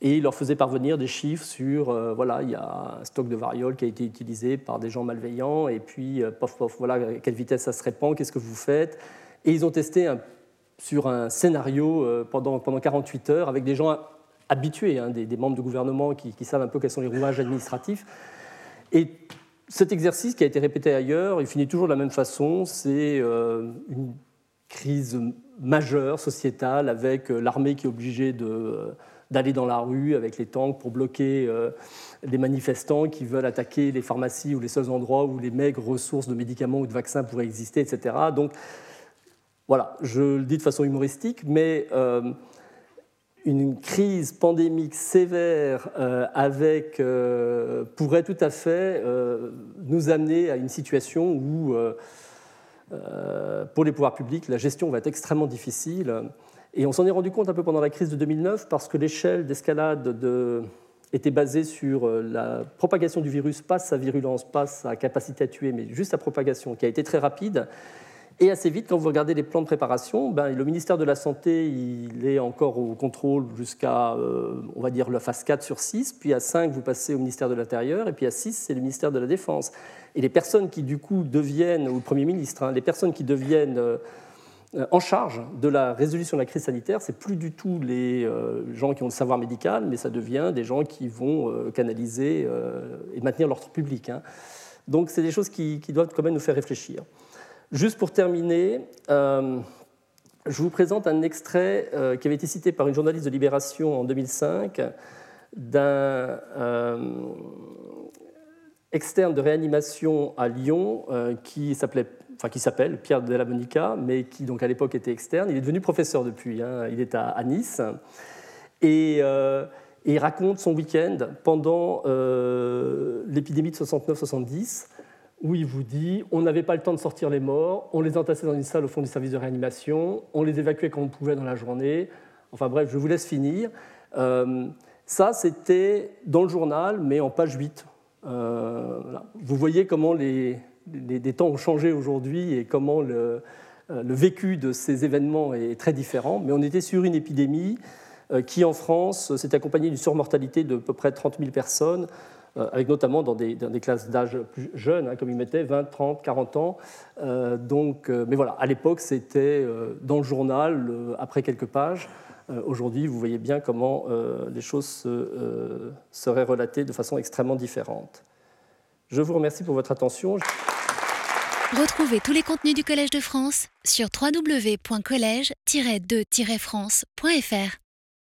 et il leur faisait parvenir des chiffres sur, euh, voilà, il y a un stock de variole qui a été utilisé par des gens malveillants, et puis, euh, pof, pof, voilà, à quelle vitesse ça se répand, qu'est-ce que vous faites? Et ils ont testé sur un scénario euh, pendant, pendant 48 heures avec des gens habitués, hein, des, membres du gouvernement qui, savent un peu quels sont les rouages administratifs. Et cet exercice qui a été répété ailleurs, il finit toujours de la même façon. C'est une crise majeure sociétale avec l'armée qui est obligée de d'aller dans la rue avec les tanks pour bloquer euh, les manifestants qui veulent attaquer les pharmacies ou les seuls endroits où les maigres ressources de médicaments ou de vaccins pourraient exister, etc. Donc voilà, je le dis de façon humoristique, mais euh, une crise pandémique sévère euh, avec, pourrait tout à fait nous amener à une situation où, pour les pouvoirs publics, la gestion va être extrêmement difficile et on s'en est rendu compte un peu pendant la crise de 2009 parce que l'échelle d'escalade était basée sur euh, la propagation du virus, pas sa virulence, pas sa capacité à tuer, mais juste sa propagation, qui a été très rapide. Et assez vite, quand vous regardez les plans de préparation, ben, le ministère de la Santé, il est encore au contrôle jusqu'à, euh, on va dire, la phase 4 sur 6, puis à 5, vous passez au ministère de l'Intérieur, et puis à 6, c'est le ministère de la Défense. Et les personnes qui, du coup, deviennent, ou le Premier ministre, hein, les personnes qui deviennent... Euh, euh, en charge de la résolution de la crise sanitaire, c'est plus du tout les gens qui ont le savoir médical, mais ça devient des gens qui vont canaliser et maintenir l'ordre public. Hein. Donc c'est des choses qui, doivent quand même nous faire réfléchir. Juste pour terminer, je vous présente un extrait qui avait été cité par une journaliste de Libération en 2005 d'un externe de réanimation à Lyon qui s'appelle Pierre de la Monica, mais qui donc à l'époque était externe. Il est devenu professeur depuis. Hein. Il est à, Nice euh, et, il raconte son week-end pendant euh, l'épidémie de 69-70 où il vous dit on n'avait pas le temps de sortir les morts, on les entassait dans une salle au fond du service de réanimation, on les évacuait quand on pouvait dans la journée. Enfin bref, je vous laisse finir. Euh, ça, c'était dans le journal, mais en page 8. Vous voyez comment les, les, temps ont changé aujourd'hui et comment le, euh, le, vécu de ces événements est très différent. Mais on était sur une épidémie euh, qui, en France, s'est accompagnée d'une surmortalité de peu près 30 000 personnes, euh, avec notamment dans des, classes d'âge plus jeunes, hein, comme il mettait 20, 30, 40 ans. donc, mais voilà, à l'époque, c'était dans le journal, après quelques pages. Aujourd'hui, vous voyez bien comment les choses seraient relatées de façon extrêmement différente. Je vous remercie pour votre attention. Retrouvez tous les contenus du Collège de France sur www.colège-2-france.fr.